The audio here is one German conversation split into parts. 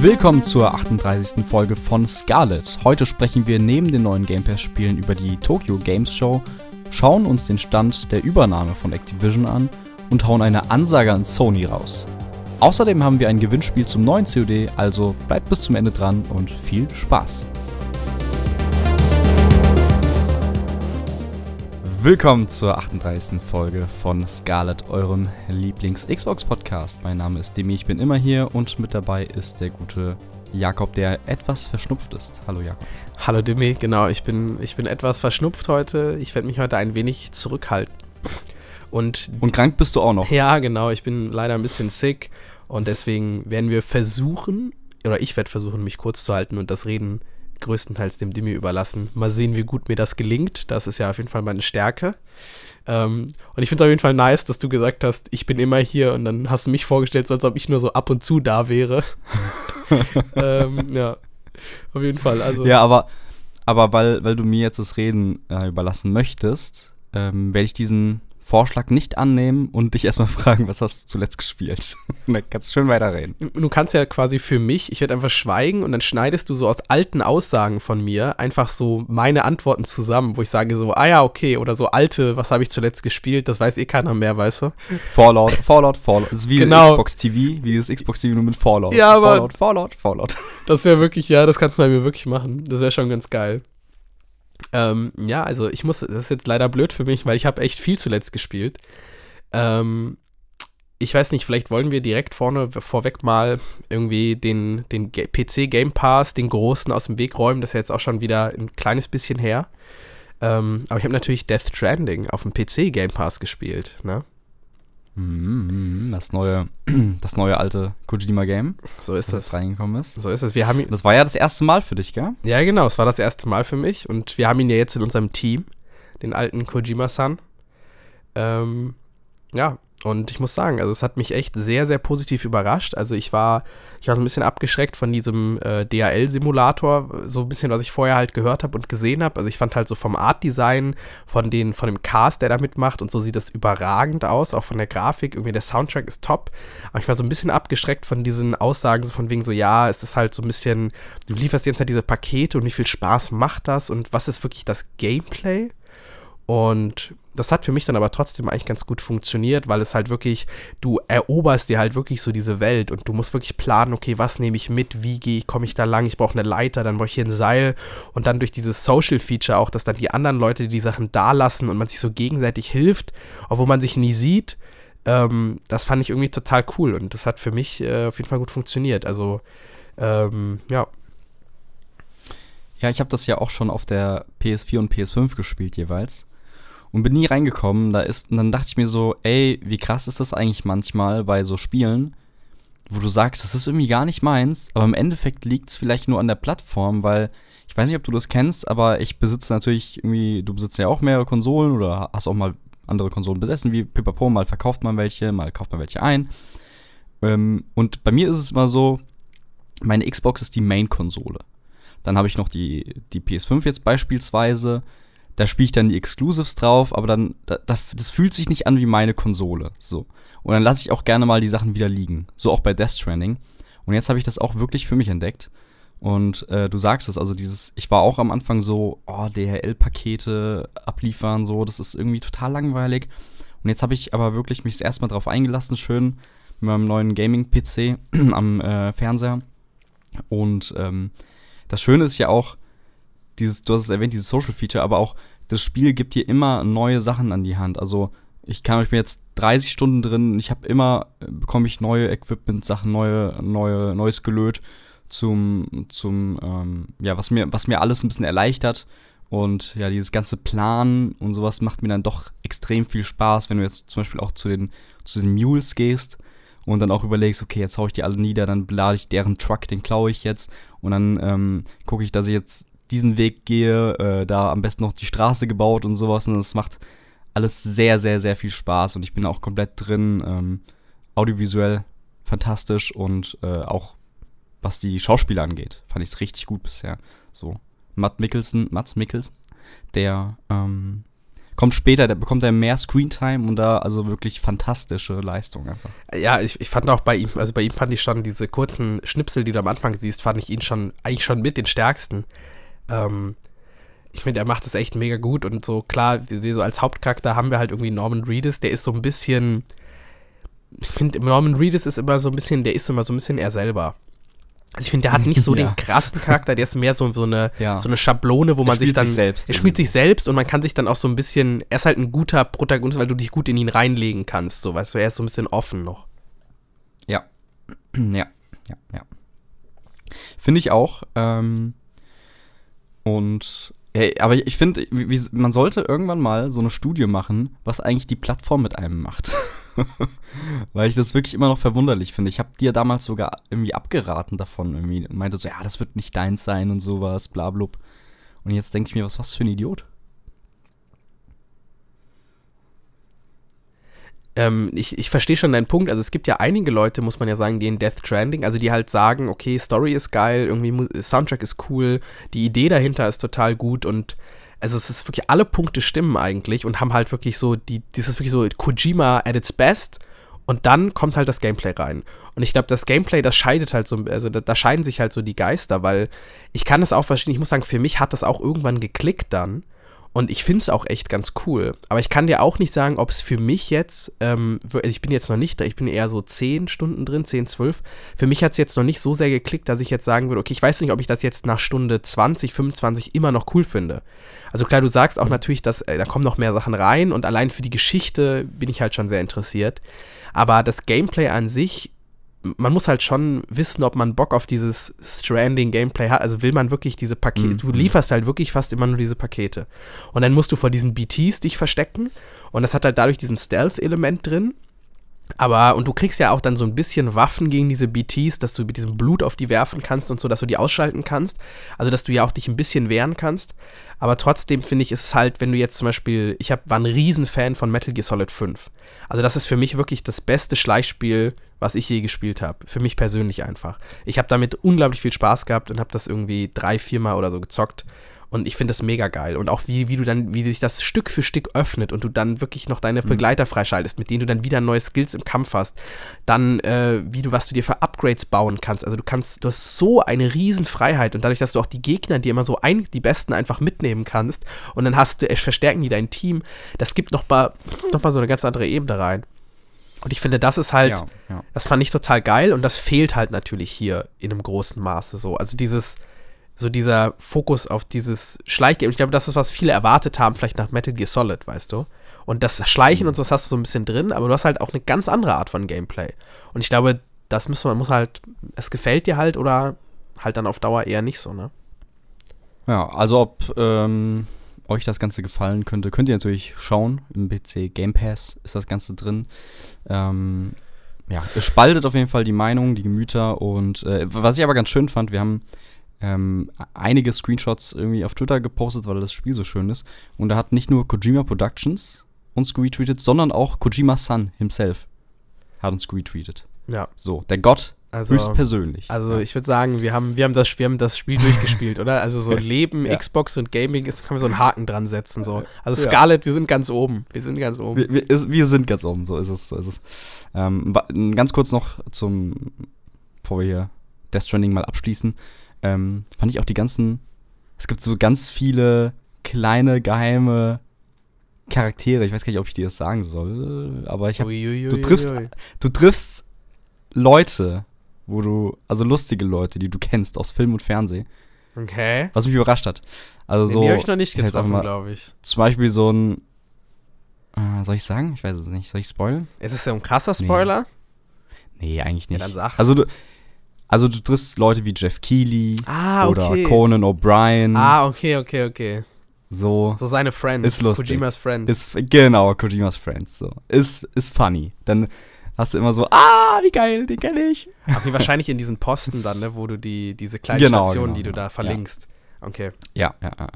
Willkommen zur 38. Folge von Scarlet. Heute sprechen wir neben den neuen Game Pass Spielen über die Tokyo Games Show, schauen uns den Stand der Übernahme von Activision an und hauen eine Ansage an Sony raus. Außerdem haben wir ein Gewinnspiel zum neuen COD, also bleibt bis zum Ende dran und viel Spaß. Willkommen zur 38. Folge von Scarlet, eurem Lieblings-Xbox-Podcast. Mein Name ist Demi, ich bin immer hier und mit dabei ist der gute Jakob, der etwas verschnupft ist. Hallo Jakob. Hallo Demi, genau, ich bin, ich bin etwas verschnupft heute. Ich werde mich heute ein wenig zurückhalten. Und, und krank bist du auch noch? Ja, genau, ich bin leider ein bisschen sick und deswegen werden wir versuchen, oder ich werde versuchen, mich kurz zu halten und das Reden größtenteils dem Dimi überlassen. Mal sehen, wie gut mir das gelingt. Das ist ja auf jeden Fall meine Stärke. Ähm, und ich finde es auf jeden Fall nice, dass du gesagt hast, ich bin immer hier und dann hast du mich vorgestellt, so als ob ich nur so ab und zu da wäre. ähm, ja, auf jeden Fall. Also. Ja, aber, aber weil, weil du mir jetzt das Reden äh, überlassen möchtest, ähm, werde ich diesen Vorschlag nicht annehmen und dich erstmal fragen, was hast du zuletzt gespielt? Und dann kannst du schön weiterreden. Du kannst ja quasi für mich, ich werde einfach schweigen und dann schneidest du so aus alten Aussagen von mir einfach so meine Antworten zusammen, wo ich sage so, ah ja, okay, oder so alte, was habe ich zuletzt gespielt, das weiß eh keiner mehr, weißt du? Fallout, Fallout, Fallout. Das ist wie genau. Xbox TV, wie das Xbox TV nur mit Fallout. Ja, aber Fallout, Fallout, Fallout. Das wäre wirklich, ja, das kannst du bei mir wirklich machen. Das wäre schon ganz geil. Ähm, ja, also ich muss, das ist jetzt leider blöd für mich, weil ich habe echt viel zuletzt gespielt. Ähm, ich weiß nicht, vielleicht wollen wir direkt vorne vorweg mal irgendwie den, den PC Game Pass, den großen aus dem Weg räumen. Das ist ja jetzt auch schon wieder ein kleines bisschen her. Ähm, aber ich habe natürlich Death Stranding auf dem PC Game Pass gespielt. Ne? Mhm, das neue, das neue alte Kojima-Game. So ist das. reingekommen ist. So ist es. Wir haben das war ja das erste Mal für dich, gell? Ja, genau. Es war das erste Mal für mich. Und wir haben ihn ja jetzt in unserem Team, den alten Kojima-San. Ähm, ja, und ich muss sagen, also es hat mich echt sehr, sehr positiv überrascht. Also ich war, ich war so ein bisschen abgeschreckt von diesem äh, DHL-Simulator, so ein bisschen, was ich vorher halt gehört habe und gesehen habe. Also ich fand halt so vom Art-Design, von, den, von dem Cast, der da mitmacht und so sieht das überragend aus, auch von der Grafik. Irgendwie der Soundtrack ist top. Aber ich war so ein bisschen abgeschreckt von diesen Aussagen, so von wegen so, ja, es ist halt so ein bisschen, du lieferst jetzt halt diese Pakete und wie viel Spaß macht das und was ist wirklich das Gameplay? Und das hat für mich dann aber trotzdem eigentlich ganz gut funktioniert, weil es halt wirklich, du eroberst dir halt wirklich so diese Welt und du musst wirklich planen, okay, was nehme ich mit, wie gehe ich, komme ich da lang, ich brauche eine Leiter, dann brauche ich hier ein Seil und dann durch dieses Social Feature auch, dass dann die anderen Leute die Sachen da lassen und man sich so gegenseitig hilft, obwohl man sich nie sieht, ähm, das fand ich irgendwie total cool und das hat für mich äh, auf jeden Fall gut funktioniert. Also, ähm, ja. Ja, ich habe das ja auch schon auf der PS4 und PS5 gespielt jeweils und bin nie reingekommen. Da ist, und dann dachte ich mir so, ey, wie krass ist das eigentlich manchmal bei so Spielen, wo du sagst, das ist irgendwie gar nicht meins, aber im Endeffekt liegt es vielleicht nur an der Plattform, weil ich weiß nicht, ob du das kennst, aber ich besitze natürlich irgendwie, du besitzt ja auch mehrere Konsolen oder hast auch mal andere Konsolen besessen, wie Pipapo, mal verkauft man welche, mal kauft man welche ein. Ähm, und bei mir ist es immer so, meine Xbox ist die Main-Konsole. Dann habe ich noch die, die PS5 jetzt beispielsweise da spiele ich dann die Exclusives drauf, aber dann, da, das fühlt sich nicht an wie meine Konsole. So. Und dann lasse ich auch gerne mal die Sachen wieder liegen. So auch bei Death Stranding. Und jetzt habe ich das auch wirklich für mich entdeckt. Und äh, du sagst es, also dieses, ich war auch am Anfang so, oh, DHL-Pakete abliefern, so, das ist irgendwie total langweilig. Und jetzt habe ich aber wirklich mich erstmal drauf eingelassen, schön mit meinem neuen Gaming-PC am äh, Fernseher. Und ähm, das Schöne ist ja auch, dieses, du hast es erwähnt, dieses Social Feature, aber auch das Spiel gibt dir immer neue Sachen an die Hand. Also ich kann mich jetzt 30 Stunden drin, ich habe immer, bekomme ich neue Equipment-Sachen, neue, neue, neues Gelöt zum, zum, ähm, ja, was mir, was mir alles ein bisschen erleichtert. Und ja, dieses ganze Planen und sowas macht mir dann doch extrem viel Spaß, wenn du jetzt zum Beispiel auch zu den, zu den Mules gehst und dann auch überlegst, okay, jetzt hau ich die alle nieder, dann lade ich deren Truck, den klaue ich jetzt und dann ähm, gucke ich, dass ich jetzt diesen Weg gehe, äh, da am besten noch die Straße gebaut und sowas. Und das macht alles sehr, sehr, sehr viel Spaß und ich bin auch komplett drin. Ähm, audiovisuell fantastisch und äh, auch was die Schauspieler angeht, fand ich es richtig gut bisher. So, Matt Mickelson, Mats Mickelson, der ähm, kommt später, der bekommt er mehr Screentime und da also wirklich fantastische Leistung einfach. Ja, ich, ich fand auch bei ihm, also bei ihm fand ich schon diese kurzen Schnipsel, die du am Anfang siehst, fand ich ihn schon, eigentlich schon mit den stärksten. Ähm, ich finde, er macht es echt mega gut und so, klar, wie, wie so als Hauptcharakter haben wir halt irgendwie Norman Reedus, der ist so ein bisschen, ich finde, Norman Reedus ist immer so ein bisschen, der ist immer so ein bisschen er selber. Also ich finde, der hat nicht so Ja. den krassen Charakter, der ist mehr so, so, eine, Ja. so eine Schablone, wo man sich dann. sich selbst er spielt sich selbst und man kann sich dann auch so ein bisschen. Er ist halt ein guter Protagonist, weil du dich gut in ihn reinlegen kannst. So, weißt du, er ist so ein bisschen offen noch. Ja. Ja, ja, ja. Finde ich auch. Ähm, und ja, aber ich finde, man sollte irgendwann mal so eine Studie machen, was eigentlich die Plattform mit einem macht. Weil ich das wirklich immer noch verwunderlich finde. Ich habe dir damals sogar irgendwie abgeraten davon irgendwie und meinte so, ja, das wird nicht deins sein und sowas, bla blub. Und jetzt denke ich mir, was was für ein Idiot. Ähm, ich ich verstehe schon deinen Punkt. Also es gibt ja einige Leute, muss man ja sagen, die in Death Stranding, also die halt sagen, okay, Story ist geil, irgendwie Soundtrack ist cool, die Idee dahinter ist total gut und also es ist wirklich alle Punkte stimmen eigentlich und haben halt wirklich so die, das ist wirklich so Kojima at its best und dann kommt halt das Gameplay rein. Und ich glaube, das Gameplay, das scheidet halt so, also da, da scheiden sich halt so die Geister, weil ich kann es auch verstehen, ich muss sagen, für mich hat das auch irgendwann geklickt dann. Und ich finde es auch echt ganz cool. Aber ich kann dir auch nicht sagen, ob es für mich jetzt, ähm, wir- ich bin jetzt noch nicht da, ich bin eher so 10 Stunden drin, 10, 12. Für mich hat es jetzt noch nicht so sehr geklickt, dass ich jetzt sagen würde, okay, ich weiß nicht, ob ich das jetzt nach Stunde 20, 25 immer noch cool finde. Also klar, du sagst auch natürlich, dass äh, da kommen noch mehr Sachen rein und allein für die Geschichte bin ich halt schon sehr interessiert. Aber das Gameplay an sich man muss halt schon wissen, ob man Bock auf dieses Stranding-Gameplay hat. Also will man wirklich diese Pakete, Mhm. du lieferst halt wirklich fast immer nur diese Pakete. Und dann musst du vor diesen BTs dich verstecken. Und das hat halt dadurch diesen Stealth-Element drin. Aber, und du kriegst ja auch dann so ein bisschen Waffen gegen diese BTs, dass du mit diesem Blut auf die werfen kannst und so, dass du die ausschalten kannst. Also, dass du ja auch dich ein bisschen wehren kannst. Aber trotzdem finde ich, ist es halt, wenn du jetzt zum Beispiel, ich hab, war ein Riesenfan von Metal Gear Solid 5. Also, das ist für mich wirklich das beste Schleichspiel, was ich je gespielt habe. Für mich persönlich einfach. Ich habe damit unglaublich viel Spaß gehabt und habe das irgendwie drei, viermal oder so gezockt. Und ich finde das mega geil. Und auch wie, wie du dann, wie sich das Stück für Stück öffnet und du dann wirklich noch deine Begleiter freischaltest, mit denen du dann wieder neue Skills im Kampf hast. Dann, äh, wie du, was du dir für Upgrades bauen kannst. Also du kannst, du hast so eine riesen Freiheit und dadurch, dass du auch die Gegner dir immer so ein, die besten einfach mitnehmen kannst und dann hast du, verstärken die dein Team, das gibt noch mal, noch mal so eine ganz andere Ebene rein. Und ich finde, das ist halt, ja, ja. das fand ich total geil und das fehlt halt natürlich hier in einem großen Maße so. Also dieses, so dieser Fokus auf dieses Schleichgame. Ich glaube, das ist, was viele erwartet haben, vielleicht nach Metal Gear Solid, weißt du? Und das Schleichen und so, das hast du so ein bisschen drin, aber du hast halt auch eine ganz andere Art von Gameplay. Und ich glaube, das muss man, muss halt, es gefällt dir halt oder halt dann auf Dauer eher nicht so, ne? Ja, also ob ähm, euch das Ganze gefallen könnte, könnt ihr natürlich schauen. Im PC Game Pass ist das Ganze drin. Ähm, ja, es spaltet auf jeden Fall die Meinung, die Gemüter. Und äh, was ich aber ganz schön fand, wir haben ähm, einige Screenshots irgendwie auf Twitter gepostet, weil das Spiel so schön ist. Und da hat nicht nur Kojima Productions uns retweetet, sondern auch Kojima Sun himself hat uns retweetet. Ja. So, der Gott Also, höchstpersönlich. also ja. ich würde sagen, wir haben, wir, haben das, wir haben das Spiel durchgespielt, oder? Also so Leben, Ja. Xbox und Gaming ist, können wir so einen Haken dran setzen. So. Also Ja. Scarlett, wir sind ganz oben. Wir sind ganz oben. Wir, wir, ist- wir sind ganz oben, so ist es. So ist es. Ähm, ganz kurz noch zum, bevor wir hier Death Stranding mal abschließen, ähm, fand ich auch die ganzen, es gibt so ganz viele kleine, geheime Charaktere. Ich weiß gar nicht, ob ich dir das sagen soll, aber ich hab, Uiuiui, du triffst- du triffst Leute, wo du, also lustige Leute, die du kennst aus Film und Fernsehen, Okay. was mich überrascht hat. Also Nee, so, die habe ich noch nicht getroffen, glaube ich. zum Beispiel so ein, äh, soll ich sagen? Ich weiß es nicht. Soll ich spoilern? Ist es so ein krasser Spoiler? Nee, eigentlich nicht. Ja, dann sag. Also du, also du triffst Leute wie Jeff Keighley Ah, oder okay. Conan O'Brien. Ah, okay, okay, okay. So. So seine Friends. Ist lustig. Kojimas Friends. Ist, genau, Kojimas Friends. So. Ist, ist funny. Dann hast du immer so, ah, wie geil, den kenne ich. Wie wahrscheinlich in diesen Posten dann, ne, wo du die, diese kleinen Genau, Stationen, genau, die du genau. da verlinkst. Okay. Ja, ja, ja.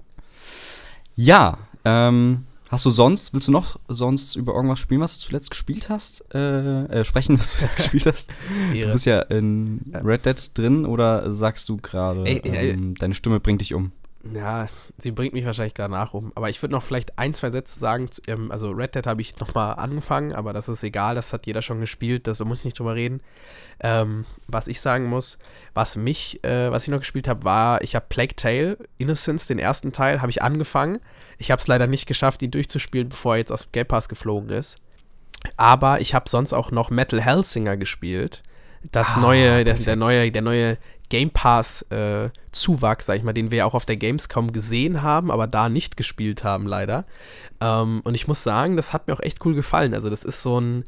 Ja, ähm, hast du sonst, willst du noch sonst über irgendwas spielen, was du zuletzt gespielt hast? Äh, äh sprechen, was du zuletzt gespielt hast? Du bist ja in Red Dead drin oder sagst du gerade, ey, ähm, deine Stimme bringt dich um? Ja, sie bringt mich wahrscheinlich danach um. Aber ich würde noch vielleicht ein, zwei Sätze sagen. Ähm, also Red Dead habe ich nochmal angefangen, aber das ist egal, das hat jeder schon gespielt, da muss ich nicht drüber reden. Ähm, was ich sagen muss, was mich, äh, was ich noch gespielt habe, war, ich habe Plague Tale Innocence, den ersten Teil, habe ich angefangen. Ich habe es leider nicht geschafft, ihn durchzuspielen, bevor er jetzt aus dem Game Pass geflogen ist. Aber ich habe sonst auch noch Metal Hellsinger gespielt. Das ah, neue, der, der, neue, der neue Game Pass äh, sag ich mal, den wir ja auch auf der Gamescom gesehen haben, aber da nicht gespielt haben, leider. Ähm, und ich muss sagen, das hat mir auch echt cool gefallen. Also, das ist so ein.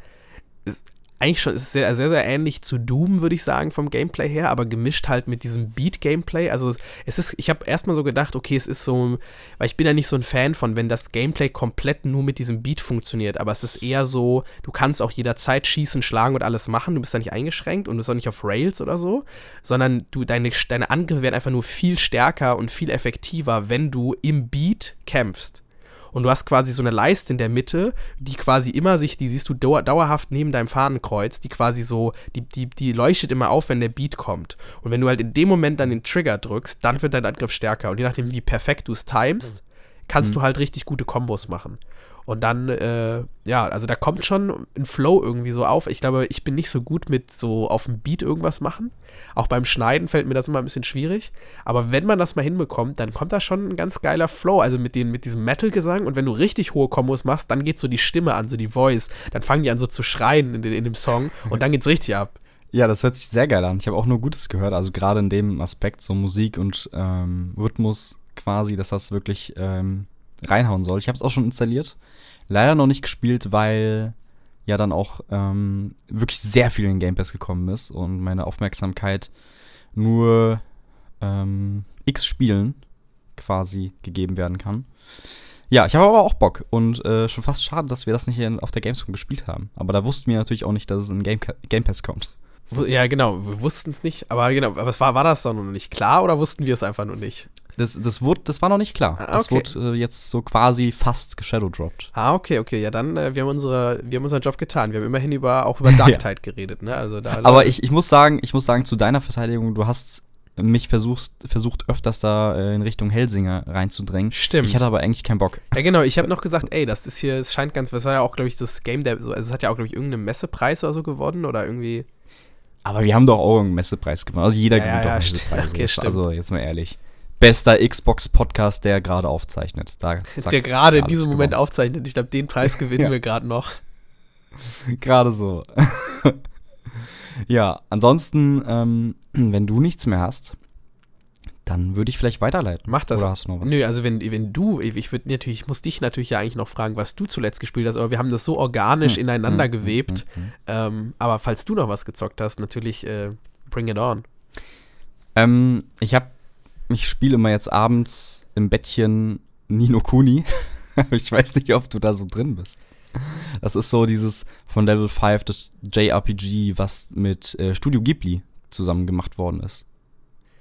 Eigentlich schon, ist sehr, sehr, sehr ähnlich zu Doom, würde ich sagen, vom Gameplay her, aber gemischt halt mit diesem Beat-Gameplay. Also es ist, ich habe erstmal so gedacht, okay, es ist so, weil ich bin ja nicht so ein Fan von, wenn das Gameplay komplett nur mit diesem Beat funktioniert, aber es ist eher so, du kannst auch jederzeit schießen, schlagen und alles machen, du bist da nicht eingeschränkt und du bist auch nicht auf Rails oder so, sondern du, deine, deine Angriffe werden einfach nur viel stärker und viel effektiver, wenn du im Beat kämpfst. Und du hast quasi so eine Leiste in der Mitte, die quasi immer sich, die siehst du dauer, dauerhaft neben deinem Fahnenkreuz, die quasi so, die, die, die leuchtet immer auf, wenn der Beat kommt. Und wenn du halt in dem Moment dann den Trigger drückst, dann wird dein Angriff stärker. Und je nachdem, wie perfekt du es timest, kannst mhm. du halt richtig gute Kombos machen. Und dann, äh, ja, also da kommt schon ein Flow irgendwie so auf. Ich glaube, ich bin nicht so gut mit so auf dem Beat irgendwas machen. Auch beim Schneiden fällt mir das immer ein bisschen schwierig. Aber wenn man das mal hinbekommt, dann kommt da schon ein ganz geiler Flow. Also mit, den, mit diesem Metal-Gesang. Und wenn du richtig hohe Kombos machst, dann geht so die Stimme an, so die Voice. Dann fangen die an so zu schreien in, den, in dem Song. Und dann geht's richtig ab. Ja, das hört sich sehr geil an. Ich habe auch nur Gutes gehört. Also gerade in dem Aspekt, so Musik und ähm, Rhythmus quasi, dass das wirklich ähm, reinhauen soll. Ich habe es auch schon installiert. Leider noch nicht gespielt, weil ja dann auch ähm, wirklich sehr viel in Game Pass gekommen ist und meine Aufmerksamkeit nur ähm, x Spielen quasi gegeben werden kann. Ja, ich habe aber auch Bock und äh, schon fast schade, dass wir das nicht auf der Gamescom gespielt haben. Aber da wussten wir natürlich auch nicht, dass es in Game, Game Pass kommt. Ja, genau, wir wussten es nicht, aber genau, aber war, war das doch noch nicht klar oder wussten wir es einfach nur nicht? Das, das, wurde, das war noch nicht klar. Ah, okay. Das wurde äh, jetzt so quasi fast geshadowdropped. Ah, okay, okay. Ja, dann, äh, wir, haben unsere, wir haben unseren Job getan. Wir haben immerhin über, auch über Dark Tide ja. geredet. Ne? Also da, Aber ich, ich muss sagen, ich muss sagen, zu deiner Verteidigung, du hast mich versucht, versucht öfters da äh, in Richtung Helsinger reinzudrängen. Stimmt. Ich hatte aber eigentlich keinen Bock. Ja, genau. Ich habe noch gesagt, ey, das ist hier, es scheint ganz, das war ja auch, glaube ich, das Game, der, so, also es hat ja auch, glaube ich, irgendeinen Messepreis oder so gewonnen oder irgendwie. Aber wir haben doch auch einen Messepreis gewonnen. Also jeder ja, gewinnt ja, doch einen Messepreis. Okay, also jetzt mal ehrlich bester Xbox-Podcast, der gerade aufzeichnet. Da, der gerade in diesem Moment aufzeichnet. Ich glaube, den Preis gewinnen ja. wir gerade noch. Gerade so. ja, ansonsten, ähm, wenn du nichts mehr hast, dann würde ich vielleicht weiterleiten. Mach das. Oder hast du noch was? Nö, also wenn, wenn du, ich würde natürlich, ich muss dich natürlich ja eigentlich noch fragen, was du zuletzt gespielt hast, aber wir haben das so organisch hm. ineinander hm, gewebt. Hm, hm, hm. ähm, aber falls du noch was gezockt hast, natürlich äh, bring it on. Ähm, ich habe ich spiele immer jetzt abends im Bettchen Nino Kuni. ich weiß nicht, ob du da so drin bist. Das ist so dieses von Level 5, das JRPG, was mit äh, Studio Ghibli zusammen gemacht worden ist.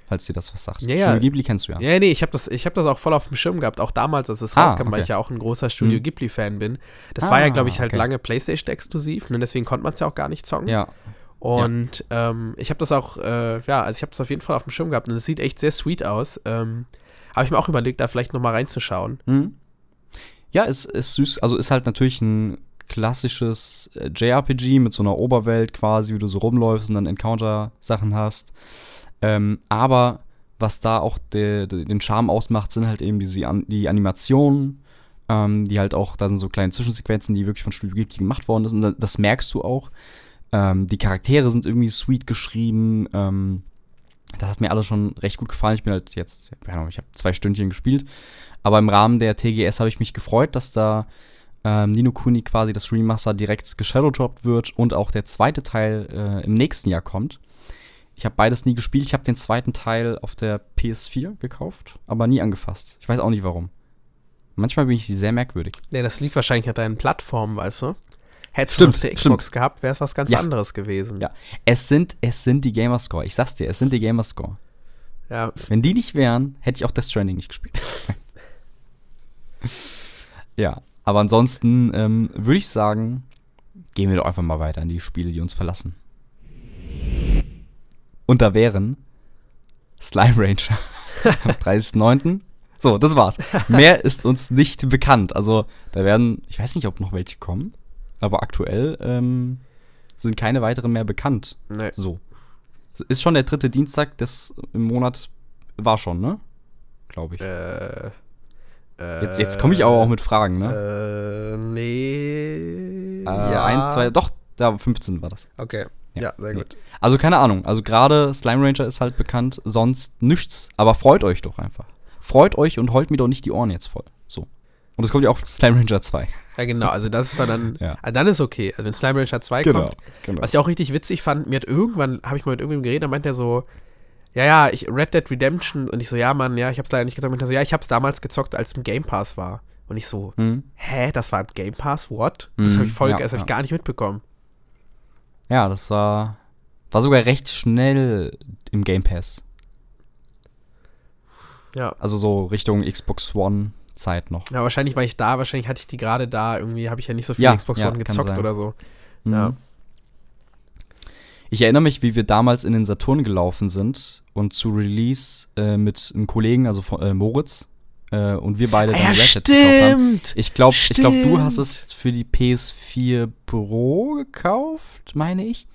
Falls dir das was sagt. Ja, ja. Studio Ghibli kennst du ja. Ja, nee, ich habe das, hab das auch voll auf dem Schirm gehabt, auch damals, als es ah, rauskam, okay. weil ich ja auch ein großer Studio hm. Ghibli-Fan bin. Das ah, war ja, glaube ich, halt okay. lange PlayStation-exklusiv, und ne, deswegen konnte man es ja auch gar nicht zocken. Ja. Und ja. ähm, ich habe das auch, äh, ja, also ich habe das auf jeden Fall auf dem Schirm gehabt und es sieht echt sehr sweet aus. Ähm, habe ich mir auch überlegt, da vielleicht nochmal reinzuschauen. Mhm. Ja, ist, ist süß. Also ist halt natürlich ein klassisches äh, JRPG mit so einer Oberwelt quasi, wie du so rumläufst und dann Encounter-Sachen hast. Ähm, aber was da auch de, de, den Charme ausmacht, sind halt eben diese, die Animationen, ähm, die halt auch, da sind so kleine Zwischensequenzen, die wirklich von Studio Ghibli gemacht worden sind. Und das merkst du auch. Ähm, die Charaktere sind irgendwie sweet geschrieben. Ähm, das hat mir alles schon recht gut gefallen. Ich bin halt jetzt, ich habe zwei Stündchen gespielt. Aber im Rahmen der TGS habe ich mich gefreut, dass da ähm, Nino Kuni quasi das Remaster direkt geshadowdropped wird und auch der zweite Teil äh, im nächsten Jahr kommt. Ich habe beides nie gespielt. Ich habe den zweiten Teil auf der PS4 gekauft, aber nie angefasst. Ich weiß auch nicht warum. Manchmal bin ich sehr merkwürdig. Nee, das liegt wahrscheinlich an deinen Plattformen, weißt du? Hättest du auf der Xbox stimmt. gehabt, wäre es was ganz ja. anderes gewesen. Ja, es sind, es sind die Gamerscore. Ich sag's dir, es sind die Gamerscore. Ja. Wenn die nicht wären, hätte ich auch Death Stranding nicht gespielt. ja, aber ansonsten ähm, würde ich sagen, gehen wir doch einfach mal weiter in die Spiele, die uns verlassen. Und da wären Slime Ranger am 30.09. So, das war's. Mehr ist uns nicht bekannt. Also, da werden, ich weiß nicht, ob noch welche kommen, aber aktuell ähm, sind keine weiteren mehr bekannt. Nee. So. Ist schon der dritte Dienstag des im Monat, war schon, ne? Glaube ich. Äh, jetzt jetzt komme ich aber auch mit Fragen, ne? Äh, nee. Äh, Eins, zwei, doch, da 15 war das. Okay. Ja, Ja, sehr nee. gut. Also keine Ahnung. Also gerade Slime Ranger ist halt bekannt, sonst nichts. Aber freut euch doch einfach. Freut euch und heult mir doch nicht die Ohren jetzt voll. Und es kommt ja auch Slime Ranger 2. Ja, genau. Also, das ist dann, dann, Ja. ah, dann ist okay. Also, wenn Slime Rancher 2 kommt. genau. Was ich auch richtig witzig fand, mir hat irgendwann, habe ich mal mit irgendwem geredet, da meint er so, ja, ja, ich, Red Dead Redemption. Und ich so, ja, Mann, ja, ich hab's leider nicht gesagt. Meint er so, ja, ich hab's damals gezockt, als es im Game Pass war. Und ich so, Mhm. hä, das war im Game Pass? What? Das habe ich Mhm, voll, ja, das habe ich ja. gar nicht mitbekommen. Ja, das war, war sogar recht schnell im Game Pass. Ja. Also so Richtung Xbox One Zeit noch. Ja, wahrscheinlich war ich da, wahrscheinlich hatte ich die gerade da, irgendwie habe ich ja nicht so viel Ja, Xbox ja, One gezockt oder so. Mhm. Ja. Ich erinnere mich, wie wir damals in den Saturn gelaufen sind und zu Release äh, mit einem Kollegen, also von, äh, Moritz, äh, und wir beide Ah, dann ja, Red Dead haben. Ich glaube, ich glaub, du hast es für die PS4 Pro gekauft, meine ich.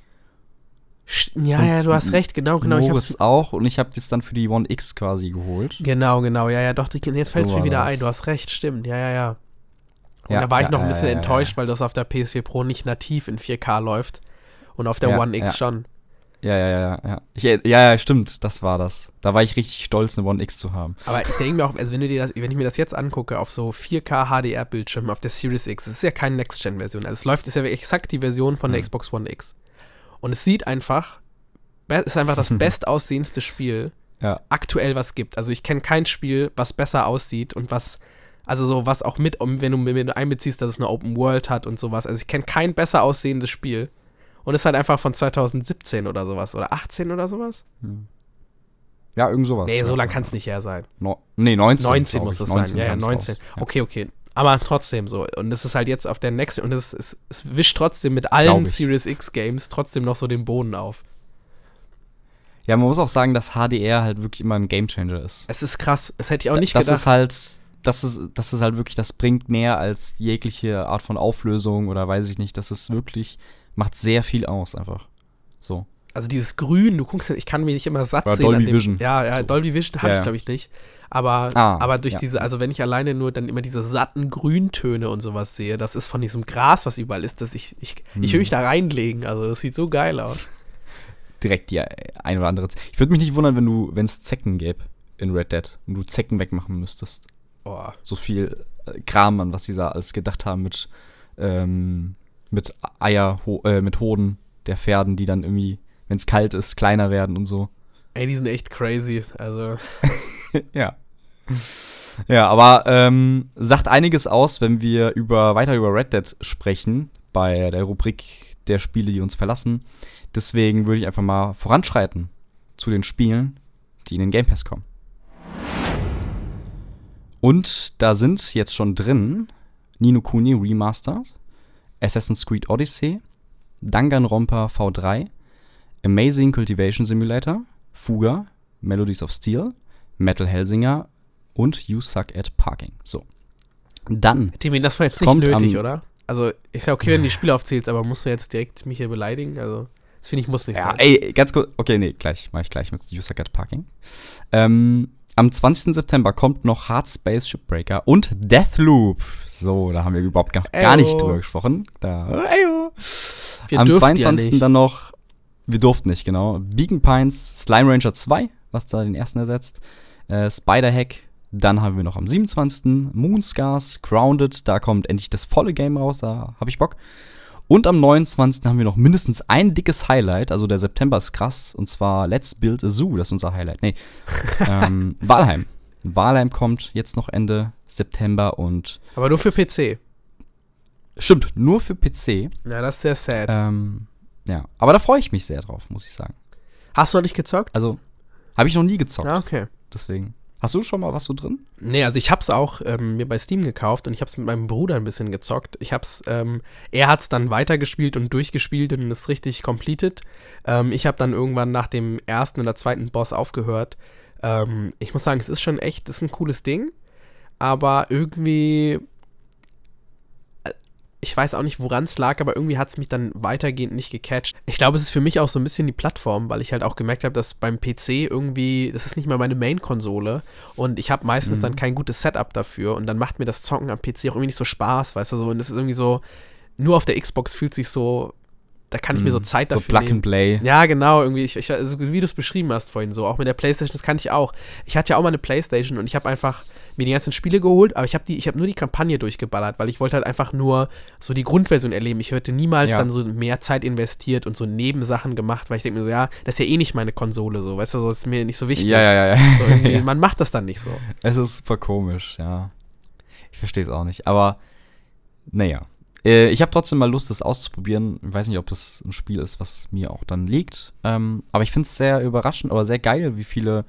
Ja, ja, du hast recht, genau, genau. Ich Moritz hab's, auch und ich habe das dann für die One X quasi geholt. genau, genau, ja, ja, doch, jetzt fällt es So mir wieder das. ein, du hast recht, stimmt, ja, ja, ja. Und Ja, da war ich ja, noch ein bisschen ja, enttäuscht, weil das auf der PS4 Pro nicht nativ in 4K läuft und auf der One X schon. Ja, ja, ja, ja. Ich, ja, ja, stimmt, das war das. Da war ich richtig stolz, eine One X zu haben. Aber ich denke mir auch, also wenn, du dir das, wenn ich mir das jetzt angucke, auf so 4K HDR-Bildschirmen auf der Series X, das ist ja keine Next-Gen-Version. Also es läuft, ist ja exakt die Version von der Mhm. Xbox One X. Und es sieht einfach, be- ist einfach das bestaussehendste Spiel Ja. aktuell, was gibt. Also ich kenne kein Spiel, was besser aussieht und was, also so was auch mit, um- wenn du, du einbeziehst, dass es eine Open World hat und sowas. Also ich kenne kein besser aussehendes Spiel. Und ist halt einfach von 2017 oder sowas. Oder 18 oder sowas? Ja, irgend sowas. Nee, so lang kann es nicht her sein. No, nee, 19. 19 glaub muss das sein. Ja, ja, kam's 19. raus. Okay, okay. Aber trotzdem so. Und es ist halt jetzt auf der Next und es, es, es wischt trotzdem mit allen. Series X Games trotzdem noch so den Boden auf. ja, man muss auch sagen, dass HDR halt wirklich immer ein Gamechanger ist. Es ist krass. Das hätte ich auch nicht das gedacht. ist halt, das ist, das ist halt wirklich, das bringt mehr als jegliche Art von Auflösung oder weiß ich nicht. Das ist wirklich, macht sehr viel aus einfach. So. also dieses Grün, du guckst, ich kann mich nicht immer satt Oder sehen. Dolby dem, Vision. Ja, ja. Dolby Vision habe Ja, ich glaube ich nicht. Aber, Ah, aber durch ja. diese, also wenn ich alleine nur dann immer diese satten Grüntöne und sowas sehe, das ist von diesem Gras, was überall ist, dass ich, ich, ich Hm. will mich da reinlegen. Also das sieht so geil aus. Direkt die ein oder andere. Ich würde mich nicht wundern, wenn du, wenn es Zecken gäbe in Red Dead und du Zecken wegmachen müsstest. Boah. So viel äh, Kram an, was sie da alles gedacht haben mit, ähm, mit Eier, ho äh, mit Hoden der Pferden, die dann irgendwie, wenn es kalt ist, kleiner werden und so. Ey, die sind echt crazy. Also, ja. Ja, aber ähm, sagt einiges aus, wenn wir über, weiter über Red Dead sprechen, bei der Rubrik der Spiele, die uns verlassen. Deswegen würde ich einfach mal voranschreiten zu den Spielen, die in den Game Pass kommen. Und da sind jetzt schon drin Nino Kuni Remastered, Assassin's Creed Odyssey, Danganronpa V3, Amazing Cultivation Simulator, Fuga, Melodies of Steel, Metal Hellsinger und You Suck at Parking. So. Dann, Timmy, das war jetzt nicht nötig, oder? Also, ist ja okay, wenn du die Spiele aufzählst, aber musst du jetzt direkt mich hier beleidigen? Also, das finde ich muss nicht ja, sein. ey, ganz kurz, okay, nee, gleich, mach ich gleich mit You Suck at Parking. Ähm, am 20. September kommt noch Hard Space Shipbreaker und Deathloop. So, da haben wir überhaupt gar, gar nicht drüber gesprochen. Da, eyo. Am dürften ja 22. nicht. dann noch, wir durften nicht, genau. Beacon Pines, Slime Ranger 2, was da den ersten ersetzt. Äh, Spider Hack. Dann haben wir noch am 27. Moonscars, Grounded, da kommt endlich das volle Game raus, da habe ich Bock. Und am 29. haben wir noch mindestens ein dickes Highlight, also der September ist krass, und zwar Let's Build a Zoo, das ist unser Highlight. Nee, ähm, Walheim. Walheim kommt jetzt noch Ende September und Aber nur für PC. stimmt, nur für PC. Ja, das ist sehr sad. Ähm, ja, aber da freue ich mich sehr drauf, muss ich sagen. Hast du noch nicht gezockt? Also, habe ich noch nie gezockt, Ah, okay. Deswegen. Hast du schon mal was so drin? Nee, also ich hab's auch ähm, mir bei Steam gekauft und ich hab's mit meinem Bruder ein bisschen gezockt. Ich hab's, ähm, er hat's dann weitergespielt und durchgespielt und ist richtig completed. Ähm, ich habe dann irgendwann nach dem ersten oder zweiten Boss aufgehört. Ähm, ich muss sagen, es ist schon echt, es ist ein cooles Ding. aber irgendwie ich weiß auch nicht, woran es lag, aber irgendwie hat es mich dann weitergehend nicht gecatcht. Ich glaube, es ist für mich auch so ein bisschen die Plattform, weil ich halt auch gemerkt habe, dass beim PC irgendwie, das ist nicht mal meine Main-Konsole und ich habe meistens Mhm. dann kein gutes Setup dafür und dann macht mir das Zocken am PC auch irgendwie nicht so Spaß, weißt du so. Und das ist irgendwie so, nur auf der Xbox fühlt sich so, da kann ich mir so Mhm. Zeit So dafür Plug nehmen. and Play. Ja, genau, irgendwie, ich, ich, also wie du es beschrieben hast vorhin so, auch mit der Playstation, das kannte ich auch. Ich hatte ja auch mal eine Playstation und ich habe einfach mir die ganzen Spiele geholt, aber ich habe habe nur die Kampagne durchgeballert, weil ich wollte halt einfach nur so die Grundversion erleben. Ich hätte niemals Ja. dann so mehr Zeit investiert und so Nebensachen gemacht, weil ich denke mir so, ja, das ist ja eh nicht meine Konsole so, weißt du, so ist mir nicht so wichtig. Ja, ja, ja. ja. So irgendwie, man macht das dann nicht so. Es ist super komisch, ja. Ich verstehe es auch nicht. Aber, naja. Äh, ich habe trotzdem mal Lust, das auszuprobieren. Ich weiß nicht, ob das ein Spiel ist, was mir auch dann liegt. Ähm, aber ich finde es sehr überraschend oder sehr geil, wie viele,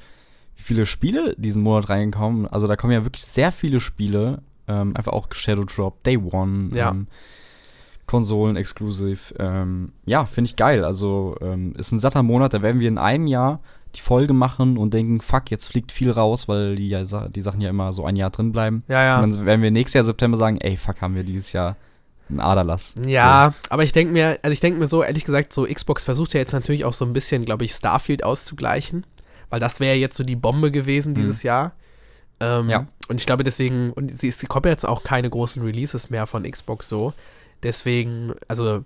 wie viele Spiele diesen Monat reinkommen. Also da kommen ja wirklich sehr viele Spiele. Ähm, einfach auch Shadow Drop, Day One, Ja. ähm, Konsolen exklusiv. Ähm, ja, finde ich geil. Also ähm, ist ein satter Monat, da werden wir in einem Jahr die Folge machen und denken, fuck, jetzt fliegt viel raus, weil die, ja, die Sachen ja immer so ein Jahr drin bleiben. Ja, ja. Und dann werden wir nächstes Jahr September sagen, ey, fuck, haben wir dieses Jahr einen Aderlass. Ja, aber ich denke mir, also ich denke mir so, ehrlich gesagt, so Xbox versucht ja jetzt natürlich auch so ein bisschen, glaube ich, Starfield auszugleichen, weil das wäre jetzt so die Bombe gewesen dieses Jahr. Ähm, Ja. Und ich glaube deswegen, und sie, es kommen jetzt auch keine großen Releases mehr von Xbox so. Deswegen, also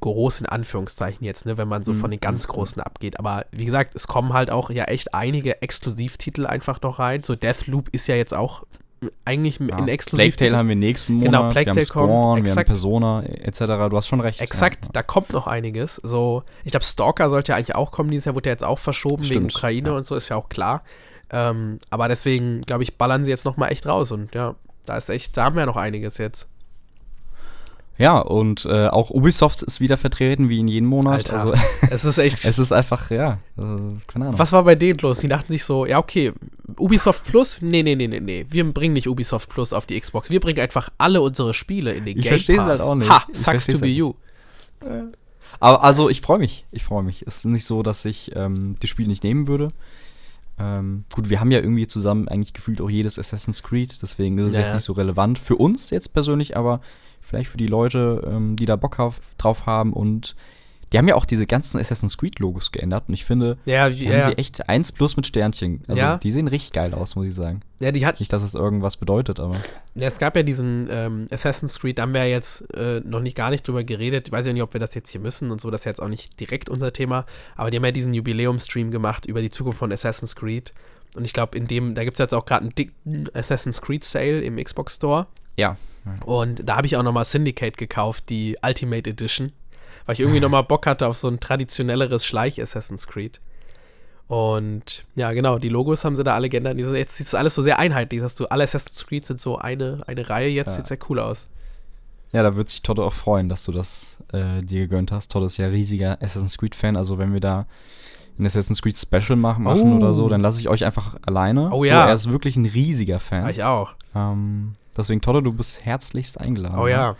groß in Anführungszeichen jetzt, ne, wenn man so Mhm. von den ganz großen abgeht. Aber wie gesagt, es kommen halt auch ja echt einige Exklusivtitel einfach noch rein. So Deathloop ist ja jetzt auch eigentlich Ja. in Plague Exklusivtitel. Tale haben wir nächsten Monat, Genau, Plague wir haben kommt, Spawn, wir haben. Persona etc. Du hast schon recht. Exakt, Ja. da kommt noch einiges. So, ich glaube, Stalker sollte ja eigentlich auch kommen. Dieses Jahr wurde ja jetzt auch verschoben wegen Stimmt, Ukraine ja. und so, ist ja auch klar. Ähm, aber deswegen, glaube ich, ballern sie jetzt noch mal echt raus. Und ja, da ist echt, da haben wir ja noch einiges jetzt. Ja, und äh, auch Ubisoft ist wieder vertreten, wie in jedem Monat. Alter. Also Es ist echt. es ist einfach, ja, äh, keine Ahnung. was war bei denen los? Die dachten sich so, ja, okay, Ubisoft Plus? Nee, nee, nee, nee, nee. Wir bringen nicht Ubisoft Plus auf die Xbox. Wir bringen einfach alle unsere Spiele in den Ich Game Pass. halt auch nicht. Ha, Ich sucks to be halt you. Aber also ich freue mich, ich freue mich. Es ist nicht so, dass ich ähm, die Spiele nicht nehmen würde. Ähm, gut, wir haben ja irgendwie zusammen eigentlich gefühlt auch jedes Assassin's Creed, deswegen ist es Ja, jetzt nicht so relevant für uns jetzt persönlich, aber vielleicht für die Leute, ähm, die da Bock auf, drauf haben und die haben ja auch diese ganzen Assassin's Creed Logos geändert und ich finde, Ja, die ja, haben sie echt 1 plus mit Sternchen. Also Ja. die sehen richtig geil aus, muss ich sagen. ja, die hat, Nicht, dass es irgendwas bedeutet, aber Ja, es gab ja diesen ähm, Assassin's Creed, da haben wir ja jetzt äh, noch nicht gar nicht drüber geredet. Ich weiß ja nicht, ob wir das jetzt hier müssen und so, das ist jetzt auch nicht direkt unser Thema. Aber die haben ja diesen Jubiläum-Stream gemacht über die Zukunft von Assassin's Creed. Und ich glaube, in dem, da gibt es jetzt auch gerade einen dicken Assassin's Creed Sale im Xbox Store. ja. Und da habe ich auch nochmal Syndicate gekauft, die Ultimate Edition. Weil ich irgendwie nochmal Bock hatte auf so ein traditionelleres Schleich-Assassin's Creed. Und ja, genau, die Logos haben sie da alle geändert. Jetzt sieht es alles so sehr einheitlich. Hast du, alle Assassin's Creed sind so eine, eine Reihe. Jetzt Ja. sieht sehr cool aus. Ja, da wird sich Todd auch freuen, dass du das äh, dir gegönnt hast. Todd ist ja riesiger Assassin's Creed-Fan, also wenn wir da ein Assassin's Creed Special machen, machen Oh. oder so, dann lasse ich euch einfach alleine. Oh so, ja. Er ist wirklich ein riesiger Fan. Ja, ich auch. Ähm, deswegen, Todd, du bist herzlichst eingeladen. Oh ja.